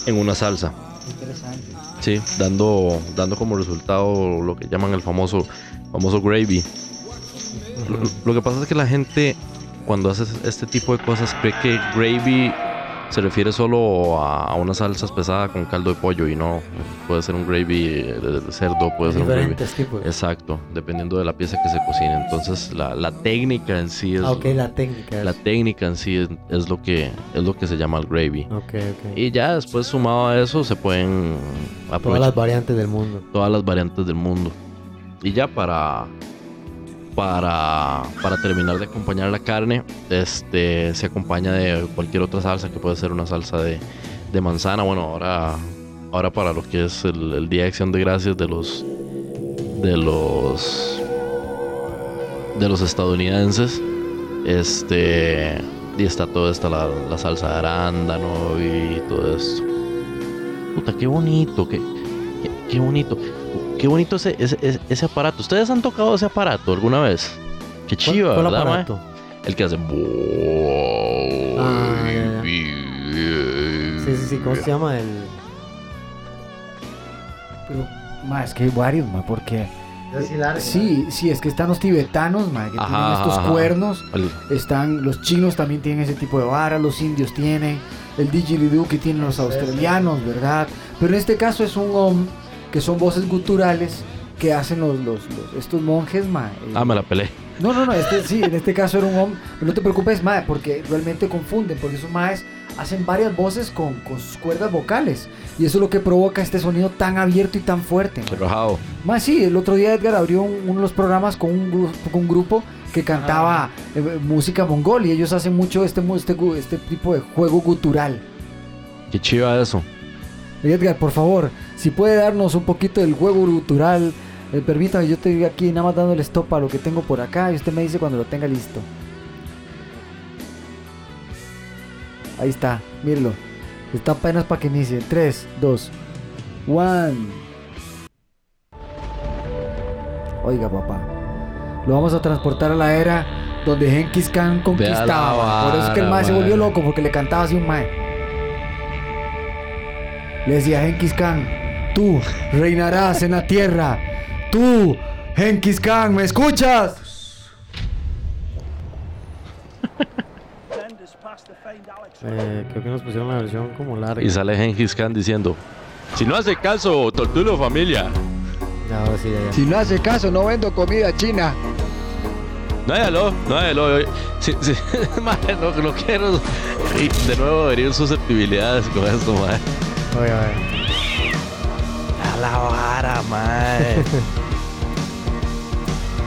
en una salsa. Interesante. Sí, dando, dando como resultado lo que llaman el famoso, famoso gravy. Lo, lo que pasa es que la gente cuando hace este tipo de cosas cree que gravy se refiere solo a, a una salsa espesada con caldo de pollo y no puede ser un gravy de, cerdo, puede ser un gravy. Tipos. Exacto, dependiendo de la pieza que se cocine. Entonces la, la técnica en sí es Ah, ok, la técnica. la es- técnica en sí es, es lo que es lo que se llama el gravy. Ok, ok. Y ya después sumado a eso se pueden Todas aprovechar las variantes del mundo. todas las variantes del mundo. Y ya para para para terminar de acompañar la carne, este se acompaña de cualquier otra salsa que puede ser una salsa de, de manzana. Bueno, ahora ahora para lo que es el, Día de Acción de Gracias de los de los de los estadounidenses, este y está toda esta la, la salsa de arándano y todo esto. Puta, qué bonito, qué, qué, qué bonito. Qué bonito ese, ese, ese- ese aparato. ¿Ustedes han tocado ese aparato alguna vez? Qué chiva, ¿Cuál ¿verdad, mae? aparato? El que hace. Ah, ya, Sí, sí, sí. ¿Cómo se llama? El... Pero, ma, es que hay varios, ma, porque... Sí, largo, Sí, sí, es que están los tibetanos, ma, que Ajá, tienen estos ajá. cuernos. Están los chinos también tienen ese tipo de vara, los indios tienen, el didgeridoo que tienen los australianos, ¿verdad? Pero en este caso es un que son voces guturales que hacen los, los, los- estos monjes, ma. eh, Ah, me la pelé. No, no, no, este, sí, en este caso era un om, pero no te preocupes, ma, porque realmente confunden, porque esos maes hacen varias voces con, con sus cuerdas vocales y eso es lo que provoca este sonido tan abierto y tan fuerte. rajado. Más sí, el otro día Edgar abrió un- uno de los programas con un, gru- con un grupo que cantaba eh, música mongol y ellos hacen mucho este, este, este tipo de juego gutural. Qué chiva eso. Edgar, por favor, si puede darnos un poquito del juego gutural, eh, permítame, yo estoy aquí nada más dándole stop a lo que tengo por acá y usted me dice cuando lo tenga listo. Ahí está, mírelo. Está apenas para que inicie. 3, 2, 1. Oiga, papá. Lo vamos a transportar a la era donde Genghis Khan conquistaba. Por eso es que el mae se volvió loco porque le cantaba así un mae. Le decía Genghis Khan, tú reinarás en la tierra. Tú, Genghis Khan, ¿me escuchas? Eh, creo que nos pusieron la versión como larga. Y sale Genghis Khan diciendo: Si no hace caso, tortulo familia. Ya, ahora sí, ya, ya. Si no hace caso, no vendo comida china. No hágalo, no hágalo. Sí, sí. Madre, no, no quiero y de nuevo herir susceptibilidades con esto, madre. Oye, oye. La vara, madre.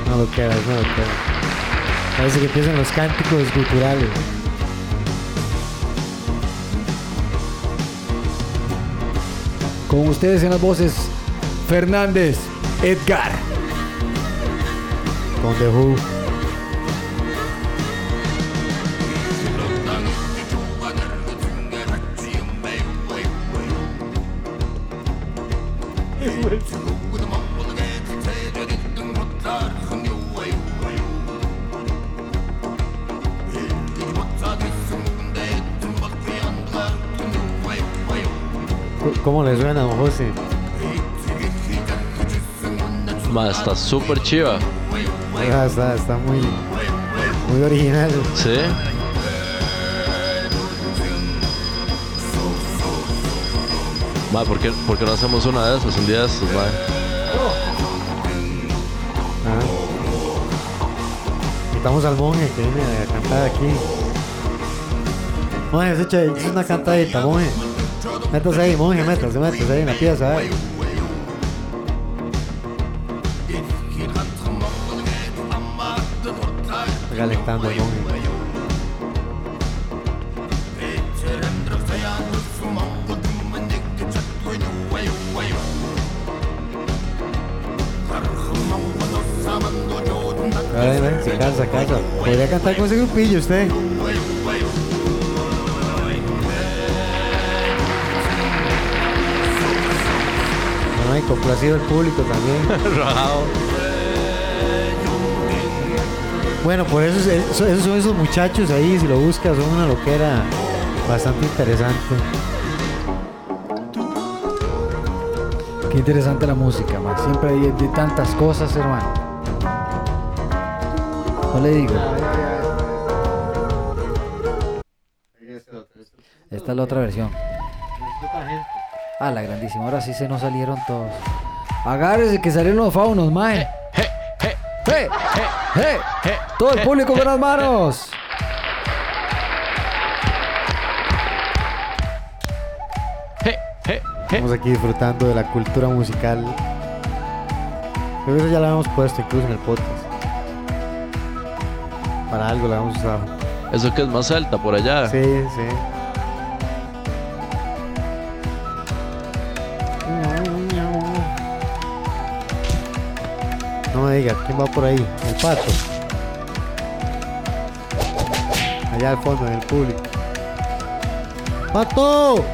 No lo queda, no lo queda. Parece que empiezan los cánticos culturales. Con ustedes en las voces, Fernández, Edgar. Con The. ¿Cómo le suena, don José? Ma, está súper chiva. Ah, está, está muy, muy original. Sí. Ma, ¿por qué, por qué no hacemos una de esas un día de estos, ma? Ah. Invitamos al monje que viene a cantar aquí. Monje, se echa echa una cantadita, monje. Métase ahí, monje, métase, métase ahí en la pieza. eh. Calentando el monje. Cantar con ese grupillo usted. Ay, complacido el público también. Bueno, por eso, es- eso- esos son esos muchachos ahí, si lo buscas, son una loquera bastante interesante. Qué interesante la música, man. Siempre hay de tantas cosas, hermano. No le digo. Otra versión. Ah, la grandísima. Ahora sí se nos salieron todos. Agárrese que salieron los faunos, mae. Todo el público con las manos. Estamos aquí disfrutando de la cultura musical. Creo que eso ya lo habíamos puesto incluso en el podcast. Para algo lo habíamos usado. Eso que es más alta por allá. Sí, sí. Diga, ¿quién va por ahí? El pato. Allá al fondo, en el público. ¡Pato!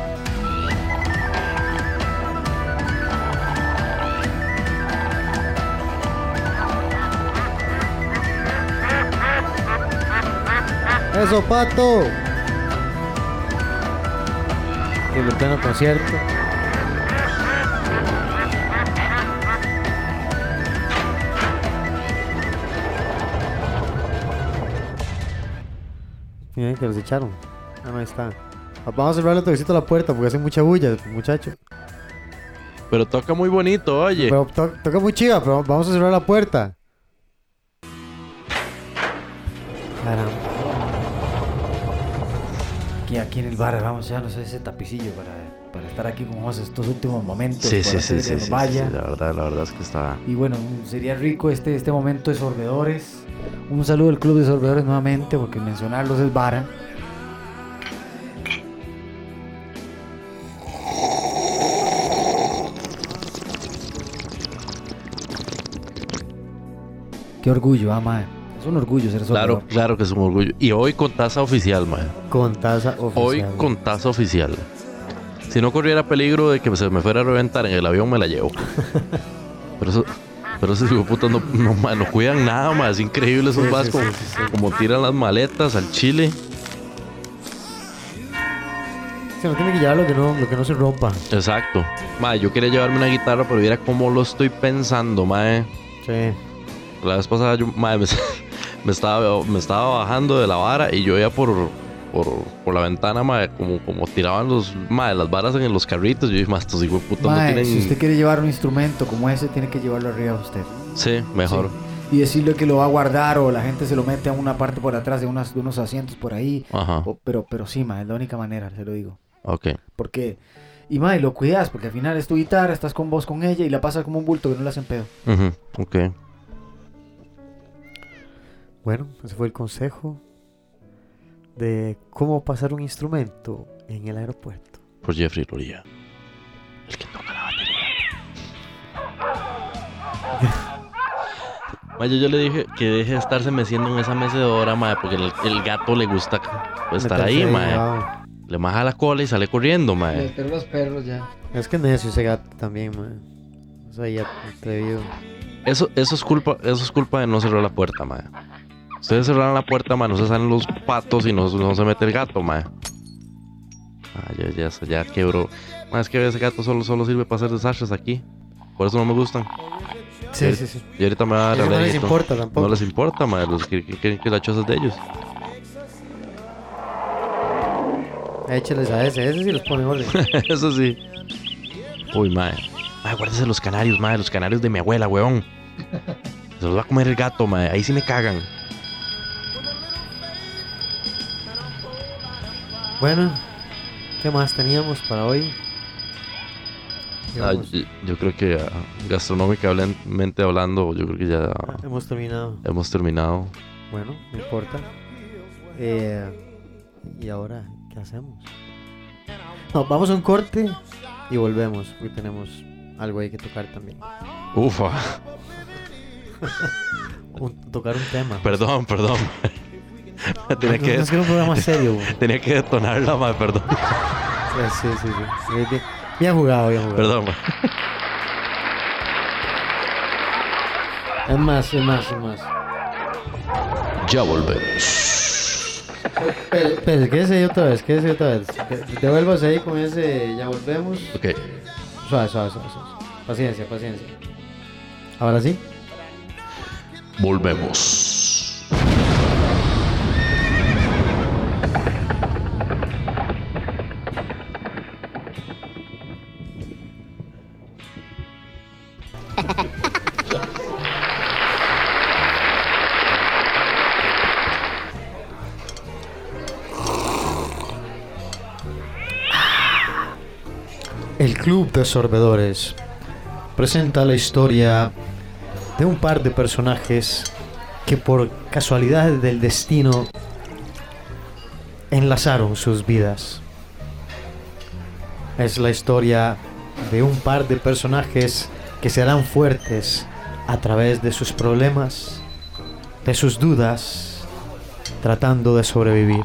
¡Eso, pato! Y en pleno concierto. Miren que los echaron. Ah, no, ahí está. Vamos a cerrarle otro besito a la puerta porque hace mucha bulla, muchacho. Pero toca muy bonito, oye. Pero to- toca muy chiva, pero vamos a cerrar la puerta. Caramba. Aquí, aquí en el bar, vamos ya, no sé, ese tapicillo para, para estar aquí con vos estos últimos momentos. Sí, sí, sí, sí, nos sí, sí, vaya. La verdad, la verdad es que está. Y bueno, sería rico este, este momento de sorbedores. Un saludo al club de sorbedores nuevamente, porque mencionarlos es vara. Qué orgullo, ama. Es un orgullo ser Claro, sorbedor. claro que es un orgullo. Y hoy con taza oficial, man. Con taza oficial. Hoy con taza oficial. Si no corriera peligro de que se me fuera a reventar en el avión, me la llevo. Pero eso, pero esos hijos de puta no, no, ma, no cuidan nada, más. Es increíble esos Sí, vascos. sí, sí, sí. Como tiran las maletas al chile. Se no tiene que llevar lo que no, lo que no se rompa. Exacto. Ma, yo quería llevarme una guitarra, pero mira cómo lo estoy pensando, mae. Sí. La vez pasada yo, mae, me, me estaba, me estaba bajando de la vara y yo iba por, por, por la ventana, mae, como, como tiraban los, mae, las varas en los carritos. Yo dije, mae, estos hijos de puta no tienen... si usted quiere llevar un instrumento como ese, tiene que llevarlo arriba de usted. Sí, mejor. Sí. Y decirle que lo va a guardar o la gente se lo mete a una parte por atrás de, unas, de unos asientos por ahí. Ajá, O- pero, pero sí, ma, es la única manera, se lo digo. ok. Porque, y ma, y lo cuidas, porque al final es tu guitarra, estás con vos con ella y la pasas como un bulto que no la hacen pedo. Ujú, ok. Bueno, ese fue el consejo de cómo pasar un instrumento en el aeropuerto. Por Jeffrey Loría. El que toca la batería. Ma, yo, yo le dije que deje de estarse meciendo en esa mecedora, mae, porque el, el gato le gusta pues, estar ahí, mae. Le maja la cola y sale corriendo, mae. Meter los perros ya. Es que necio ese gato también, man. O sea, ya atrevido. Eso, eso es culpa, eso es culpa de no cerrar la puerta, mae. Ustedes cerraron la puerta, mae, no se salen los patos y no, no se mete el gato, mae. Ah, ya, ya, ya quebró. Mae, es que ese gato solo, solo sirve para hacer desastres aquí. Por eso no me gustan. Sí, sí, sí. Y ahorita me va a dar no les importa tampoco. No les importa, mae. Los que quieren que la choza es de ellos. Écheles a ese, ese sí los pone en orden. Eso sí. Uy. Mae, guárdese los canarios, mae. Los canarios de mi abuela, weón. Se los va a comer el gato, mae. Ahí sí me cagan. Bueno, ¿qué más teníamos para hoy? Ah, yo, yo creo que ah, gastronómicamente hablando, yo creo que ya ah, hemos terminado. hemos terminado. Bueno, no importa. Eh, ¿Y ahora qué hacemos? No, vamos a un corte y volvemos, porque tenemos algo ahí que tocar también. Ufa. Un- tocar un tema. Perdón, perdón. tenía, No, que, no era un programa serio. güey. tenía que detonarla, mae. Perdón. Sí, sí, sí. sí. Bien, bien- bien jugado, bien jugado. Perdón. Es más, es más, es más. Ya volvemos. Espera, espera, quédese ahí otra vez, quédese otra vez. Te- Te vuelvas ahí con ese, ya volvemos. Ok. Suave, suave, suave, suave. Paciencia, paciencia. Ahora sí. Volvemos. Club de Sorbedores presenta la historia de un par de personajes que por casualidad del destino enlazaron sus vidas. Es la historia de un par de personajes que serán fuertes a través de sus problemas, de sus dudas, tratando de sobrevivir.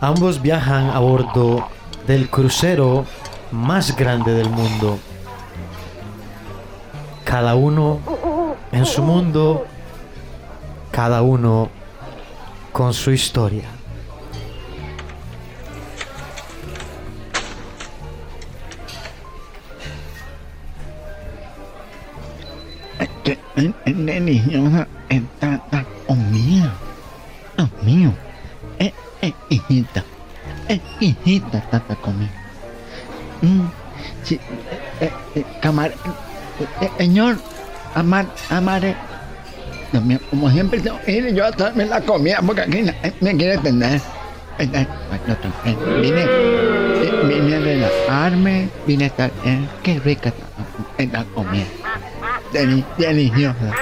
Ambos viajan a bordo del crucero más grande del mundo. Cada uno en su mundo, cada uno con su historia. Está, está conmigo. Dios mío. Eh, eh, hijita. Eh, hijita está conmigo. Mm, sí, eh, eh, camar, eh, eh, señor, amar. Dios mío, como siempre tengo que ir yo a traerme la comida porque aquí nadie me quiere atender. Eh, eh, eh, Vine, eh, vine a relajarme, vine a estar, eh, qué rica esta comida. Deli- deliciosa.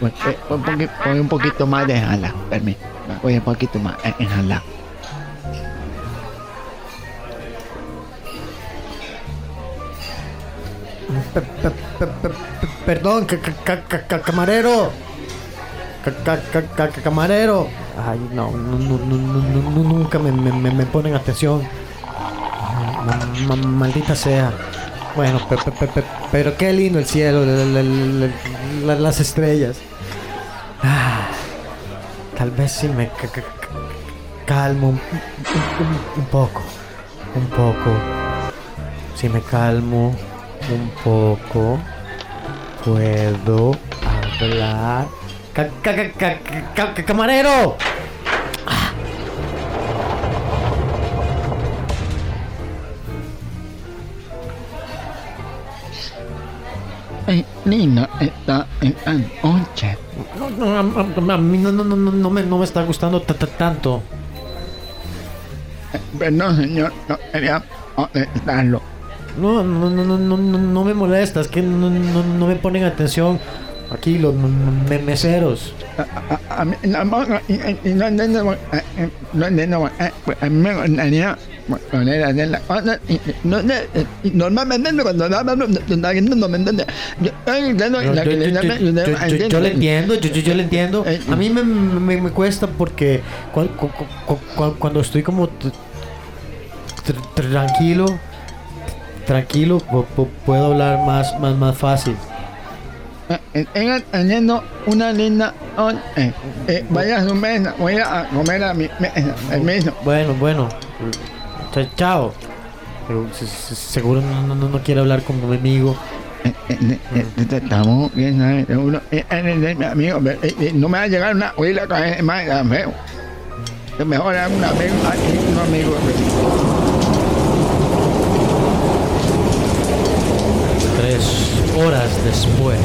Eh, pon, un poqui- pon un poquito más de jala, permítame. Voy un poquito más eh, en jala. Perdón, ca- ca- ca- ca- ca- camarero. Ca- ca- ca- ca- ca- camarero. Ay, no, nunca me, ponen atención. Ma- ma- maldita sea. Bueno, pe- pe- pe- pe- pero qué lindo el cielo, la- la- la- la- las estrellas. Ah, tal vez si me ca- ca- ca- calmo un poco, un poco. Si me calmo un poco, puedo hablar. Ca- ca- ca- ca- ca- ca- ¡Camarero! Eh, lindo está esta noche. No, no, a, mí no, no, no, no, me, no me está gustando ta- ta- tanto. Eh, Perdón, señor, no quería molestarlo. No, no, no, no, no, no, no me molesta, es que no, no, no me ponen atención. Aquí los m- m- meseros. Eh, eh, eh, pues, eh, cuando. Yo le entiendo, yo, yo, yo le entiendo. Eh, A mí me, me, me cuesta porque cu- cu- cu- cu- cuando estoy como tranquilo, tranquilo, pu- pu- puedo hablar más, más, más fácil. Eh, Estoy teniendo una linda noche. Eh, Vaya a su mesa, voy a comer a mi mesa, permiso. Bueno, bueno. Ch- Chao. Pero se- se- seguro no, no, no quiere hablar como mi amigo. Eh, eh, eh, eh, Estamos bien, eh, eh, eh, mi amigo, eh, eh, no me va a llegar una huila con más feo. Mejor un amigo, un amigo. Horas después.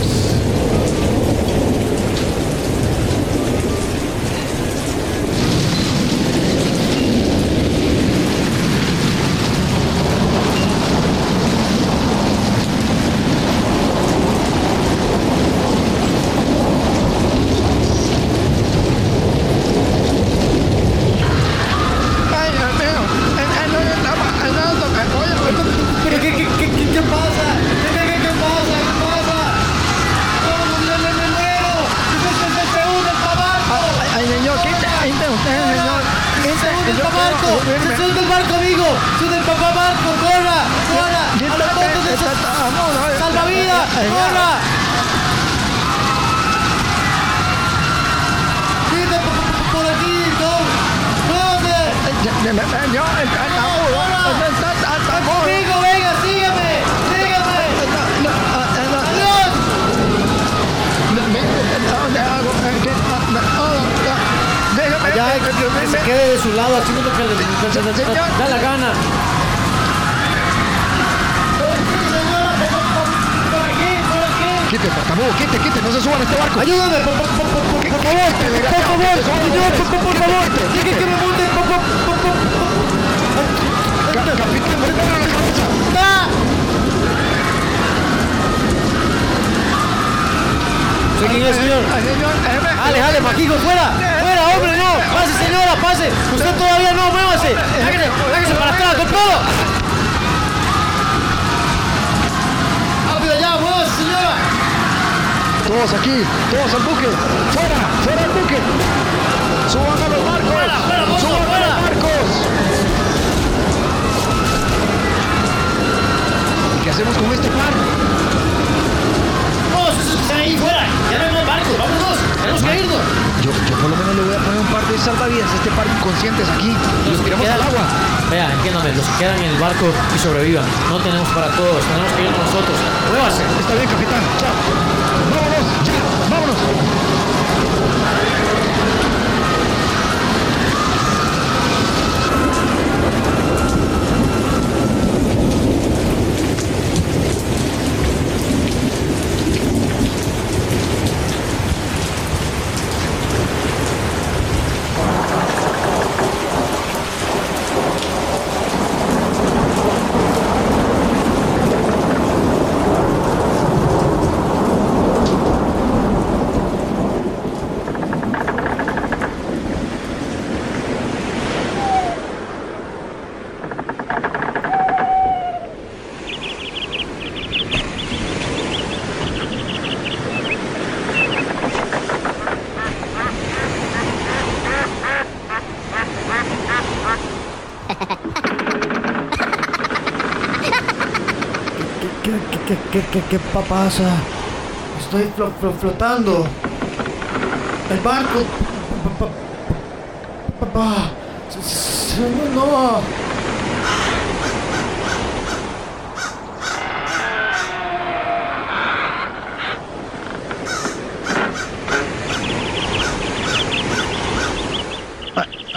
Hacemos con este par? Todos esos que están ahí fuera, ya no hay más barcos, vámonos, tenemos que irnos. Yo, yo por lo menos le voy a poner un par de salvavidas a este par de inconscientes aquí. Los tiramos al agua. Vea, entiéndame, los que quedan en el barco y sobrevivan. No tenemos para todos, tenemos que irnos nosotros. Muévase. Está bien, capitán. Chao. Vámonos, ya, vámonos. ¿Qué, qué, qué, qué, qué, qué pa- pasa? Estoy flo- flo- flotando. El barco. Pa- pa- pa- pa- se- se- No.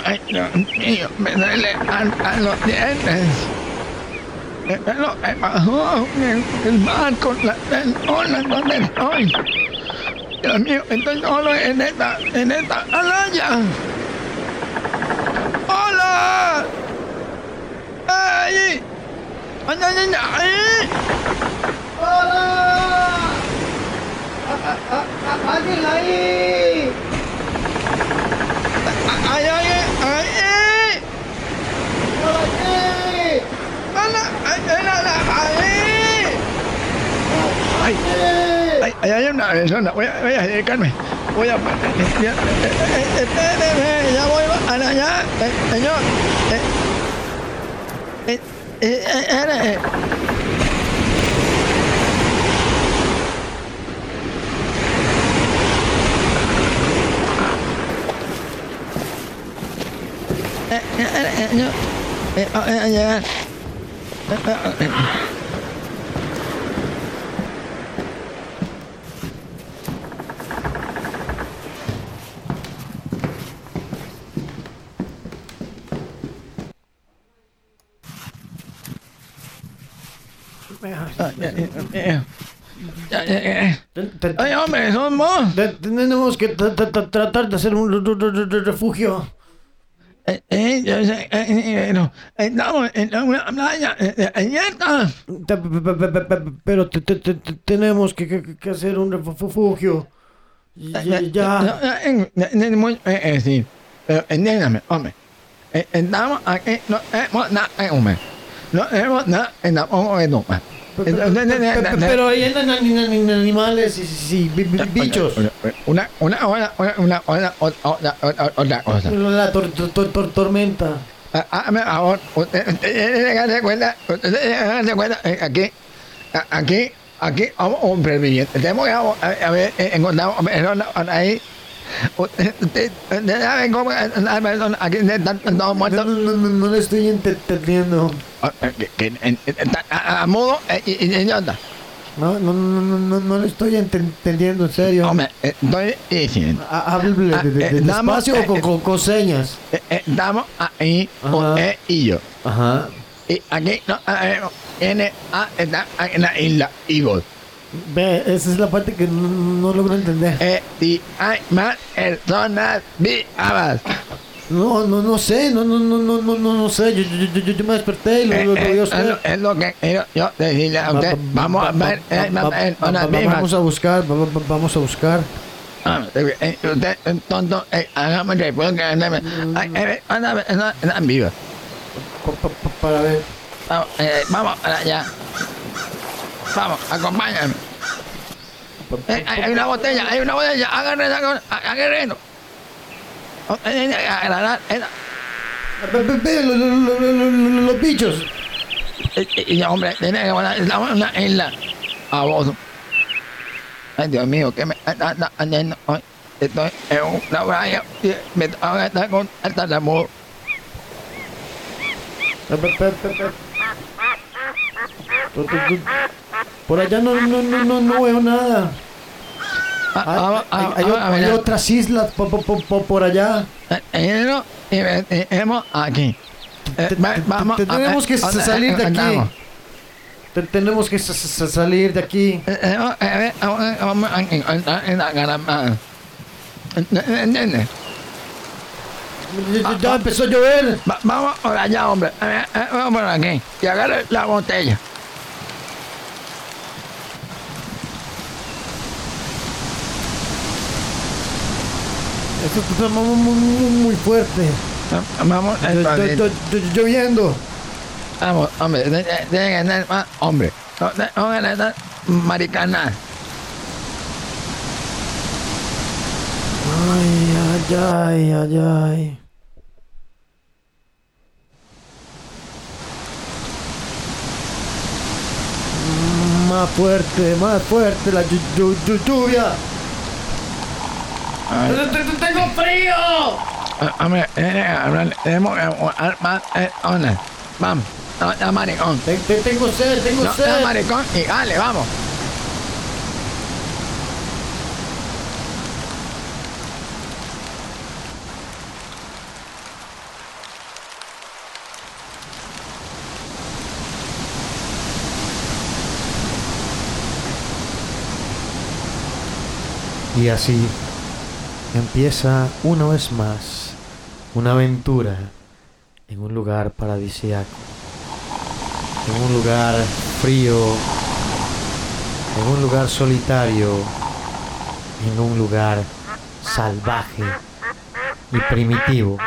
Ay, Dios mío, me duele hasta los dientes. Eh, Lo que pasó en el barco, la persona donde estoy. Dios mío, estoy solo en esta, en esta alaya. ¡Hola! ¡Ay! ¡Ay, ay, ay! ay! ¡Hola! ¡Alguien ahí! ¡Ay, ay, ay! ay! ¡Ana! ¡Ay, ay, ay! ¡Ay! ¡Ay, ay, hay una persona! Voy a, voy a acercarme. Voy a... Ya, eh, eh, espéreme, ya voy a allá. Eh, señor. Eh, eh, eh, Ay, hombre, te- Tenemos que tra- tra- tra- tratar de hacer un re- re- re- re- refugio. Eh, eh, yo sé, eh, eh, no, estamos en una playa eh, eh, abierta. Pero te- te- te- te- tenemos que, que- que hacer un refugio. Ya. decir, pero entiéndame, hombre. Eh, Estamos aquí, no hemos nada, eh, hombre. No hemos nada, en pe- pe- pero ahí andan animales y bichos. Una, una, una, una, una, una, cosa. La tormenta. Ah, Ahora, ah, oh, oh, eh, eh, eh, cuenta, cuenta, aquí, aquí, aquí, hombre, tenemos que haber encontrado ahí. No, no, no, le estoy entendiendo. A modo, eh, idiota. No, no, no, no, no le estoy entendiendo, en serio. Hombre, estoy diciendo. Háblele despacio o eh, eh, con señas. Estamos ahí, con él y e, yo. Ajá. Y aquí no, en la isla, Igor. Ve, esa es la parte que no, no logro entender. Eh, si hay más personas vivas. No, no, no sé, no, no, no, no, no, no, no sé. Yo, yo, yo, yo, me desperté y lo, Eh, lo, lo vi a eh, usted. es lo- es lo que quiero yo decirle a usted. Va- va- Vamos a ver va- eh, personas vivas. Vamos a buscar, va- va- vamos a buscar. Ah, eh, eh, Usted es tonto, eh, hágame que puedo que andame. Ay, eh, anda, anda, anda viva. Pa- pa- pa- Para ver. Vamos, eh, vamos para allá. Vamos, acompáñenme. Eh, hay, una botella, hay una botella. Agarre, agarre. Los, los, los bichos. Eh, eh, y, hombre, tiene que volar. Estamos una isla. A vos. Ay, Dios mío, que me está haciendo hoy. Estoy en una playa. Me está con hasta la amor. Tú, tú, tú. Por allá no, no, no, no, no veo nada. Hay, otras islas por, por, por, por allá. Eh, eh, y eh, aquí. Tenemos que salir de aquí. Tenemos que salir de aquí. Ya empezó a llover. Vamos por allá, hombre. Vamos por aquí. Y agarra la botella. Esto está muy, muy, muy fuerte. Ah, vamos, lloviendo. Vamos, hombre, debe ganar más, hombre. Vamos a ganar maricana. Ay, ay, ay, ay, ay. Más fuerte, más fuerte la lluvia eh, onda. Vamos. No, maricón. Te- te- Tengo sed, tengo sed. maricón. Y dale, vamos. Y así empieza una vez más una aventura en un lugar paradisíaco, en un lugar frío, en un lugar solitario, en un lugar salvaje y primitivo.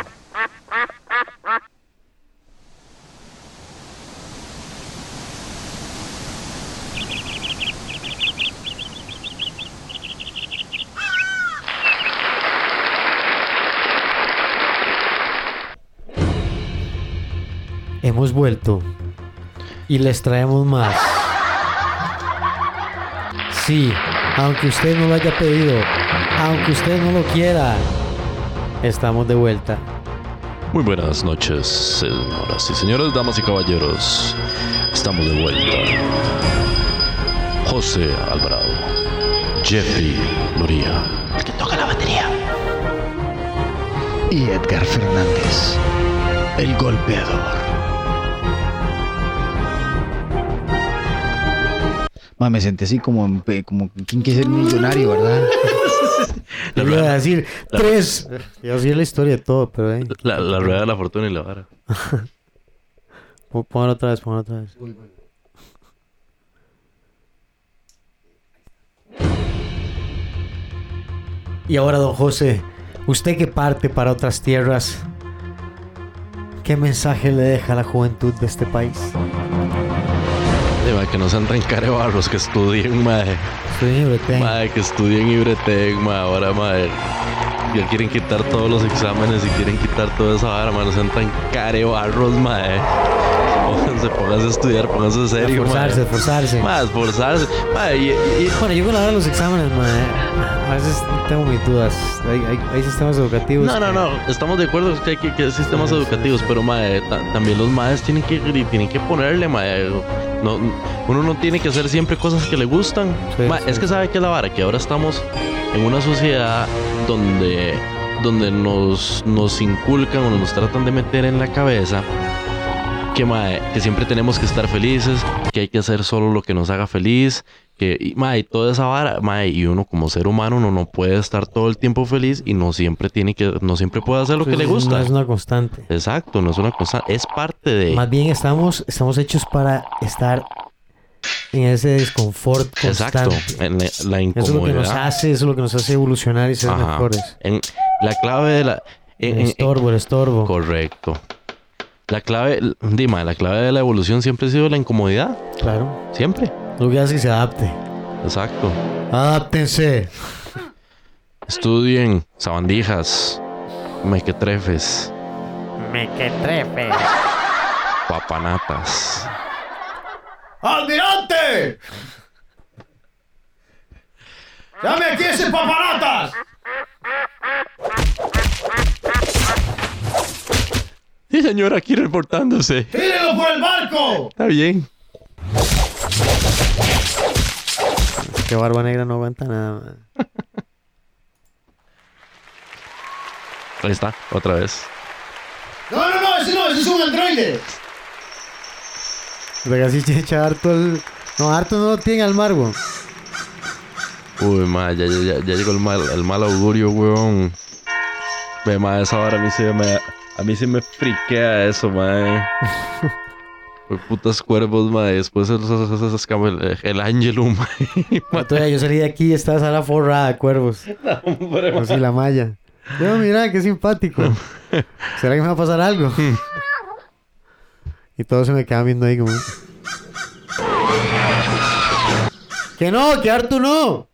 Hemos vuelto y les traemos más. Sí, aunque usted no lo haya pedido, aunque usted no lo quiera, estamos de vuelta. Muy buenas noches, señoras y señores, damas y caballeros. Estamos de vuelta. José Alvarado, Jeffrey Loría, El que toca la batería. Y Edgar Fernández, el golpeador. Me sentí así como, como quien quiere ser millonario, ¿verdad? Le iba a decir tres. Yo sí la historia de todo, pero eh, la, la rueda de la fortuna y la vara. póngalo otra vez, póngalo otra vez. Y ahora, don José, usted que parte para otras tierras, ¿qué mensaje le deja a la juventud de este país? Sí, mae, que no sean tan carebarros, que estudien, mae. Estoy en Bretén. Mae, que estudien Ibretec, mae. Ahora, mae. Ya quieren quitar todos los exámenes y quieren quitar toda esa vara, mae. No sean tan carebarros, mae. Pónganse, pónganse a estudiar, pónganse en serio, Esforzarse, esforzarse. Mae, esforzarse. Y, y- Bueno, yo con la hora de los exámenes, mae, a veces tengo mis dudas. Hay, hay, hay sistemas educativos. No, no, que- no, estamos de acuerdo que hay que, que hay sistemas Sí, sí, educativos, pero mae, ta- también los maes tienen que, tienen que ponerle, mae. No, uno no tiene que hacer siempre cosas que le gustan. Sí, sí, es que sí. sabe que es la vara, que ahora estamos en una sociedad donde, donde nos, nos inculcan o nos tratan de meter en la cabeza que, mae, que siempre tenemos que estar felices, que hay que hacer solo lo que nos haga feliz, que, y, mae, toda esa vara, mae, y uno como ser humano uno no puede estar todo el tiempo feliz y no siempre tiene que, no siempre puede hacer lo que le gusta. No es una constante. Exacto, no es una cosa, es parte de... Más bien estamos, estamos hechos para estar en ese desconfort Exacto, constante. en la, la Eso es lo que nos hace, eso es lo que nos hace evolucionar y ser Ajá. mejores. En la clave de la... en- El estorbo, el estorbo. Correcto. La clave, Dima, la clave de la evolución siempre ha sido la incomodidad. Claro. Siempre. Lo que hace que se adapte. Exacto. Adáptense. Estudien sabandijas, mequetrefes, Me que trefe. papanatas. ¡Almirante! ¡Dame aquí ese papanatas! Sí, señora, aquí reportándose. ¡Tírenlo por el barco! Está bien. Que barba negra no aguanta nada, man. Ahí está, otra vez. No, no, no, ese no, ese es un androide. Pero así se echa harto el. No, harto no lo tiene al mar, weón. Uy, ma, ya, ya, ya, ya llegó el mal, el mal augurio, weón. Ve, ma, esa hora a mí sí me, a mí sí me friquea eso, ma. Fue putas cuervos, ma. Después esos- el, el Angelum, ma. Todavía yo salí de aquí y esta sala forrada de cuervos. Así la malla. Yo, mira, qué simpático. ¿Será que me va a pasar algo? y todos se me quedan viendo ahí como... ¡Que no! ¡Que harto no!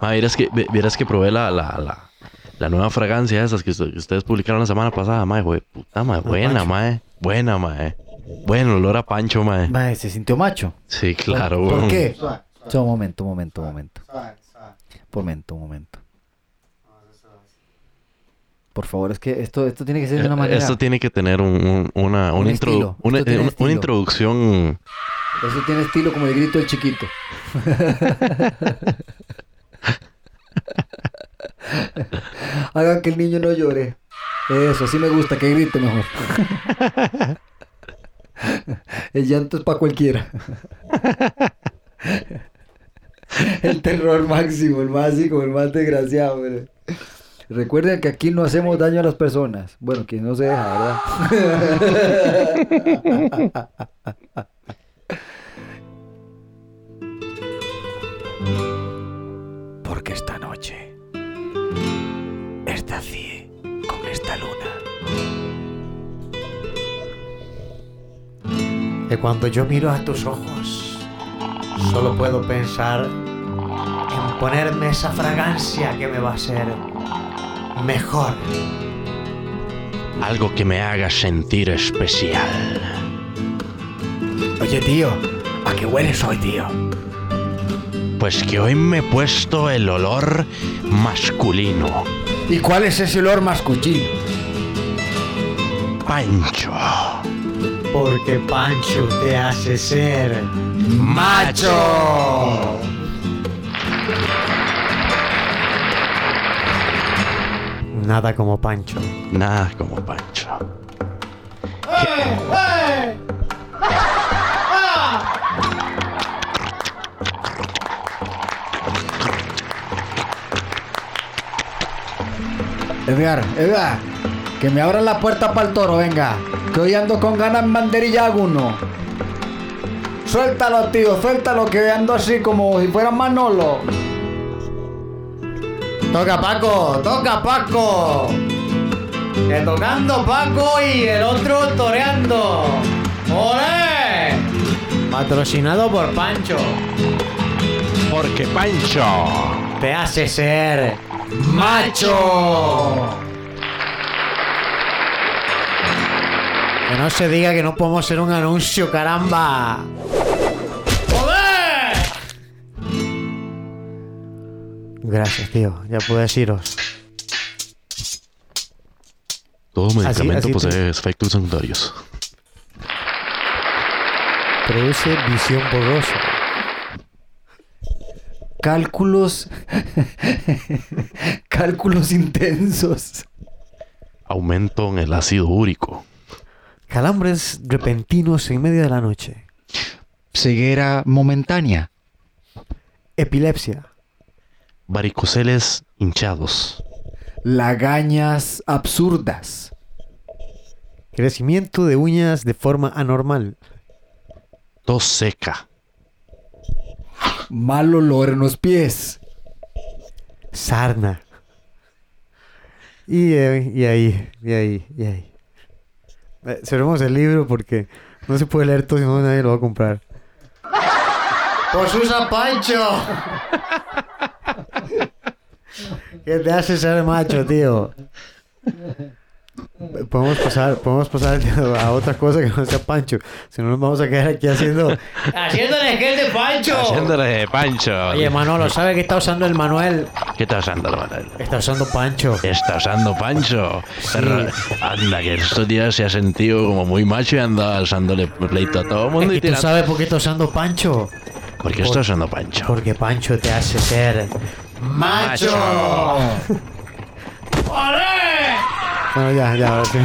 Ma, vieras que, vieras que probé la, la, la, la nueva fragancia esas que, ustedes- que ustedes publicaron la semana pasada, ma. Güey, puta, ma. Buena, Pancho. ma. Buena, ma. Bueno, olor a pancho, ma. Mae, se sintió macho. Sí, claro, ¿Por qué? So, un momento, un momento, un momento. Momento, un momento. Por favor, es que esto, esto tiene que ser de una Eh, manera. Esto tiene que tener un, un- una, Un estilo. una, una introducción. Eso tiene estilo como el grito del chiquito. Hagan que el niño no llore. Eso, sí me gusta, que grite mejor. el llanto es para cualquiera. el terror máximo, el más el más desgraciado. Recuerden que aquí no hacemos daño a las personas. Bueno, quien no se deja, ¿verdad? Que cuando yo miro a tus ojos, solo puedo pensar en ponerme esa fragancia que me va a hacer mejor. Algo que me haga sentir especial. Oye, tío, ¿a qué hueles hoy, tío? Pues que hoy me he puesto el olor masculino. ¿Y cuál es ese olor masculino? Pancho. Porque Pancho te hace ser macho. Nada como Pancho. Nada como Pancho. Edgar, Edgar, que me abran la puerta para el toro, venga. Que hoy ando con ganas en banderilla alguno. Suéltalo, tío, suéltalo, que ando así como si fuera Manolo. Toca Paco, toca Paco. Que tocando Paco y el otro toreando. ¡Olé! Patrocinado por Pancho. Porque Pancho. Te hace ser macho. Que no se diga que no podemos hacer un anuncio, caramba. ¡Joder! Gracias, tío. Ya puedes iros. Todo medicamento así posee efectos secundarios. Produce visión borrosa. Cálculos. Cálculos intensos. Aumento en el ácido úrico. Calambres repentinos en medio de la noche. Ceguera momentánea. Epilepsia. Varicoceles hinchados. Lagañas absurdas. Crecimiento de uñas de forma anormal. Tos seca. Mal olor en los pies. Sarna. Y, eh, y ahí, y ahí, y ahí. Eh, cerremos el libro porque no se puede leer todo, si no nadie lo va a comprar. ¡Pues usa Pancho! ¿Qué te hace ser macho, tío? Podemos pasar, podemos pasar a otra cosa que no sea Pancho. Si no nos vamos a quedar aquí haciendo... ¡Haciéndole que de Pancho! Haciéndole Pancho. Oye, Manolo, ¿sabe qué está usando el Manuel? ¿Qué está usando, Manuel? Está usando Pancho. Está usando Pancho. Anda, que estos días se ha sentido como muy macho y anda usándole pleito a todo el mundo. Es y que tú sabes por qué está usando Pancho. ¿Por qué está usando Pancho? Porque Pancho te hace ser macho. Bueno, ya, ya, ahora sí.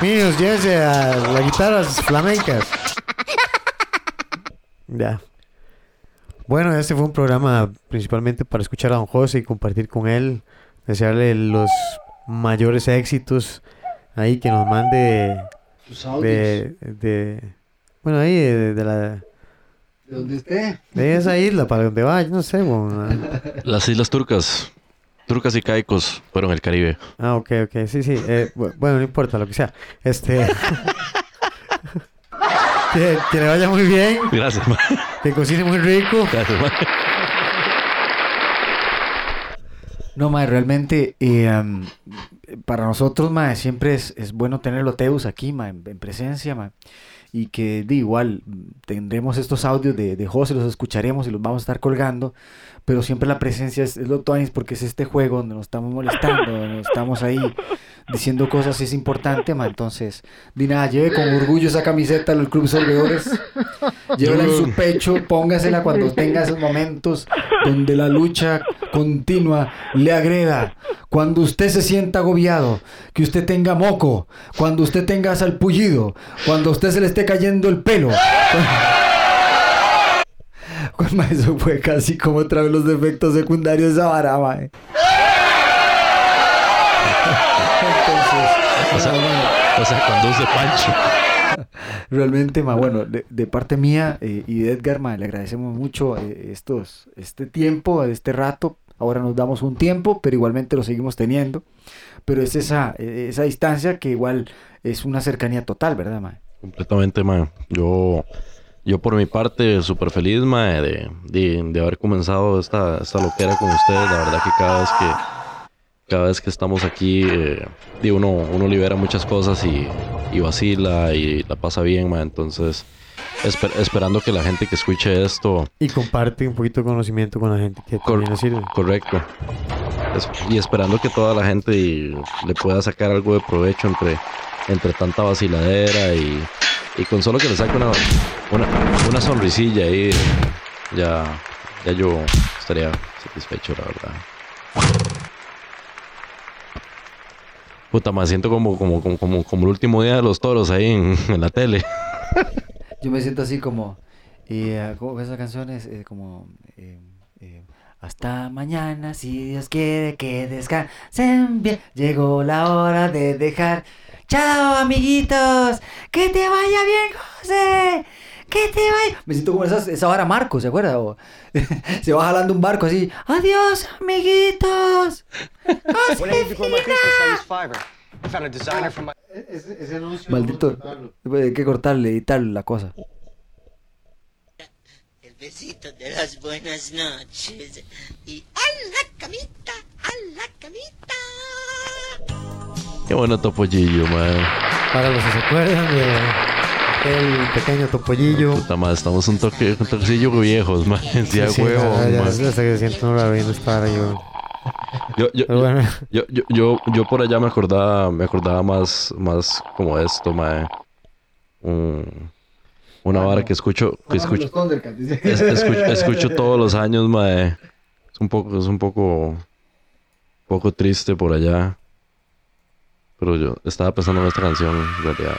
Niños, llévense a las guitarras flamencas. Ya. Bueno, este fue un programa principalmente para escuchar a Don José y compartir con él. Desearle los mayores éxitos. Ahí que nos mande de, de bueno ahí de, de la ¿De dónde esté? de esa isla para donde vaya no sé bueno. Las Islas Turcas. Turcas y Caicos fueron el Caribe. ah ok ok sí sí eh, bu- bueno no importa lo que sea este que, que le vaya muy bien Gracias, ma. que cocine muy rico Gracias, ma. No, mae, realmente eh, para nosotros, mae, siempre es, es bueno tener los Teus aquí, mae, en, en presencia, mae. Y que de igual tendremos estos audios de, de José, los escucharemos y los vamos a estar colgando. Pero siempre la presencia es, es lo tuanis porque es este juego donde nos estamos molestando, donde nos estamos ahí diciendo cosas, es importante, mae. Entonces, di nada, lleve con orgullo esa camiseta del Club Solvedores. Llévela en su pecho, póngasela cuando tenga esos momentos donde la lucha continua le agreda. Cuando usted se sienta agobiado, que usted tenga moco, cuando usted tenga salpullido, cuando a usted se le esté cayendo el pelo. Pues, eso fue casi como otra vez los defectos secundarios de esa vara, mae. O sea, o sea, conduce Pancho. Realmente, ma, bueno, de, de parte mía eh, y de Edgar, ma, le agradecemos mucho eh, estos, este tiempo, este rato. Ahora nos damos un tiempo, pero igualmente lo seguimos teniendo. Pero es esa, eh, esa distancia que igual es una cercanía total, ¿verdad, ma? Completamente, man. Yo, yo por mi parte, súper feliz, mae, de, de, de haber comenzado esta, esta loquera con ustedes. La verdad que cada vez que, cada vez que estamos aquí, eh, uno, uno libera muchas cosas y, y vacila y la pasa bien, mae. Entonces, esper- esperando que la gente que escuche esto Y comparte un poquito de conocimiento con la gente que Cor- también sirve. Correcto. Es- y esperando que toda la gente y- le pueda sacar algo de provecho entre, entre tanta vaciladera y, y con solo que le saque una, una, sonrisilla ahí, ya, ya yo estaría satisfecho, la verdad. Puta, me siento como, como, como, como, como el último día de los toros ahí en, en la tele. Yo me siento así como. eh, ¿Cómo esa canción es? Eh, como. eh, eh, hasta mañana, si Dios quiere que descansen bien. Llegó la hora de dejar. ¡Chao, amiguitos! ¡Que te vaya bien, José! ¡Que te vaya! Me siento como esa, esa vara Marco, ¿se acuerda? O- se va jalando un barco así. ¡Adiós, amiguitos! From my. Maldito. Hay que cortarle, editar la cosa. El besito de las buenas noches. Y a la camita, a la camita. Qué bueno topollillo, man. Para los que se acuerdan de el pequeño topollillo. Puta madre, estamos un toque, un toquecillo viejos, man. Sí, Sí, sí, huevo, ya- ya- man. hasta que se siente uno raro viendo esta hora yo. Yo, yo, bueno. yo, yo, yo, yo por allá me acordaba, me acordaba más, más como esto, mae. Un- una vara que escucho, que escucho, es- escucho, escucho todos los años, mae. Es un poco, es un poco, poco triste por allá. Pero yo estaba pensando en esta canción, en realidad.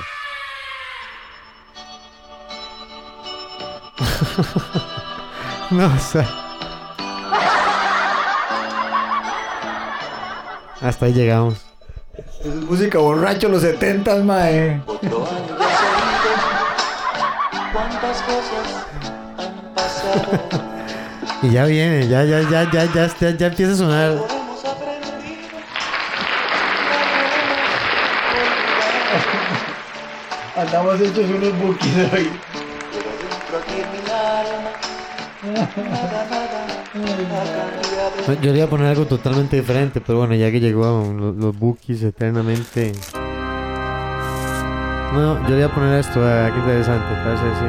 No sé. Hasta ahí llegamos. Es música borracho los 70, mae. Y ya viene, ya, ya, ya, ya, ya, ya, ya empieza a sonar. Andamos hechos unos buquis hoy. Yo le iba a poner algo totalmente diferente, pero bueno, ya que llegó los, los bookies eternamente. No, yo le iba a poner esto, eh, qué interesante, parece sí.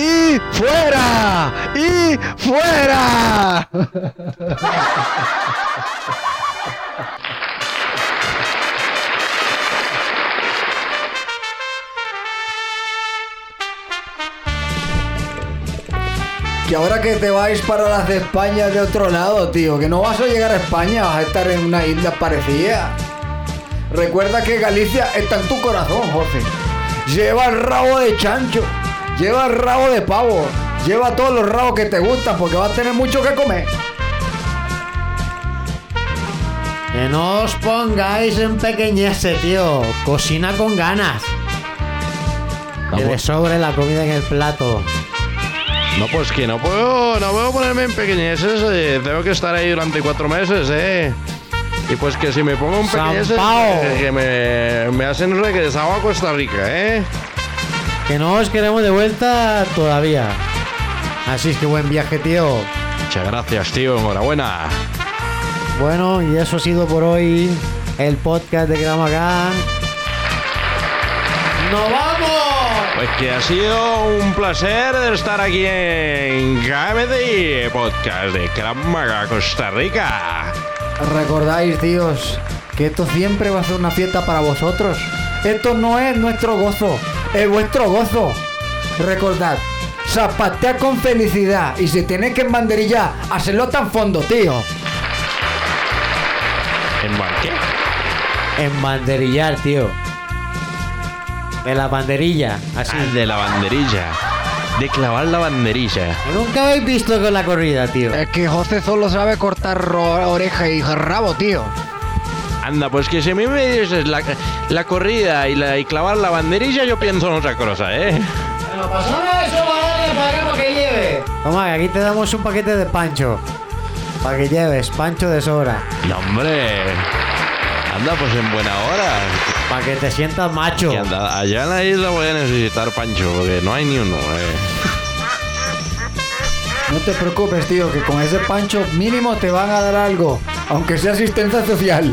¡Y fuera! ¡Y fuera! Que ahora que te vais para las de España de otro lado, tío, que no vas a llegar a España, vas a estar en una isla parecida. Recuerda que Galicia está en tu corazón, José. Lleva el rabo de chancho, lleva el rabo de pavo, lleva todos los rabos que te gustan porque vas a tener mucho que comer. Que no os pongáis en pequeñece, tío. Cocina con ganas. Que le sobre la comida en el plato. No, pues que no puedo, no puedo ponerme en pequeñeces. eh, tengo que estar ahí durante cuatro meses, ¿eh? Y pues que si me pongo en pequeñeces, Zampao. que, me, me hacen regresado a Costa Rica, ¿eh? Que no os queremos de vuelta todavía. Así es que buen viaje, tío. Muchas gracias, tío. Enhorabuena. Bueno, y eso ha sido por hoy el podcast de Gramagán. ¡Nos vamos! Pues que ha sido un placer estar aquí en KMDI Podcast de Kramaga, Costa Rica. Recordáis, tíos, que esto siempre va a ser una fiesta para vosotros. Esto no es nuestro gozo, es vuestro gozo. Recordad, zapatea con felicidad y si tenéis que embanderillar, hacerlo tan fondo, tío. ¿En Banqué? En banderillar, tío. De la banderilla, así. Ah, de la banderilla. De clavar la banderilla. Nunca habéis visto con la corrida, tío. Es que José solo sabe cortar oreja y rabo, tío. Anda, pues que si a mí me dices la, la corrida y, la, y clavar la banderilla, yo pienso en otra cosa, ¿eh? Bueno, pasame eso, para que lleve. Toma, aquí te damos un paquete de pancho. Para que lleves, pancho de sobra. No, hombre. Anda, pues en buena hora. Para que te sientas macho. Que anda, allá en la isla voy a necesitar pancho, porque no hay ni uno, eh. No te preocupes, tío, que con ese pancho mínimo te van a dar algo, aunque sea asistencia social.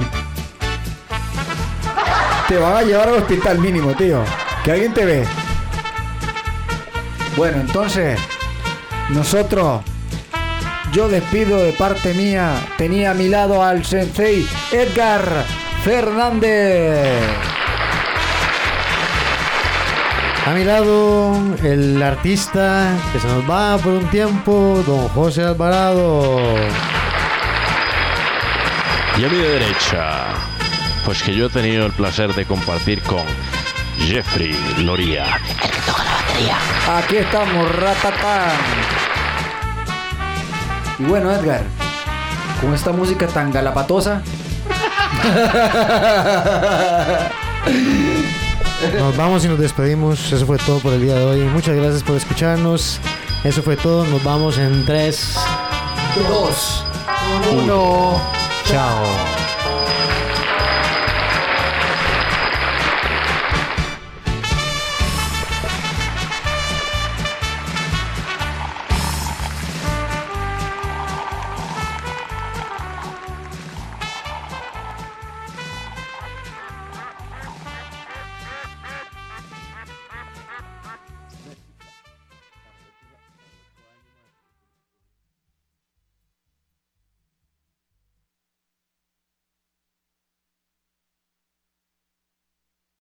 Te van a llevar al hospital mínimo, tío. Que alguien te ve. Bueno, entonces, nosotros, yo despido de parte mía. Tenía a mi lado al sensei Edgar Fernández. A mi lado, el artista que se nos va por un tiempo, don José Alvarado. Y a mi derecha, pues que yo he tenido el placer de compartir con Jeffrey Loría. Aquí estamos, ratatán. Y bueno, Edgar, con esta música tan galapatosa. Nos vamos y nos despedimos. Eso fue todo por el día de hoy. Muchas gracias por escucharnos. Eso fue todo. Nos vamos en 3, Dos. 1. Chao.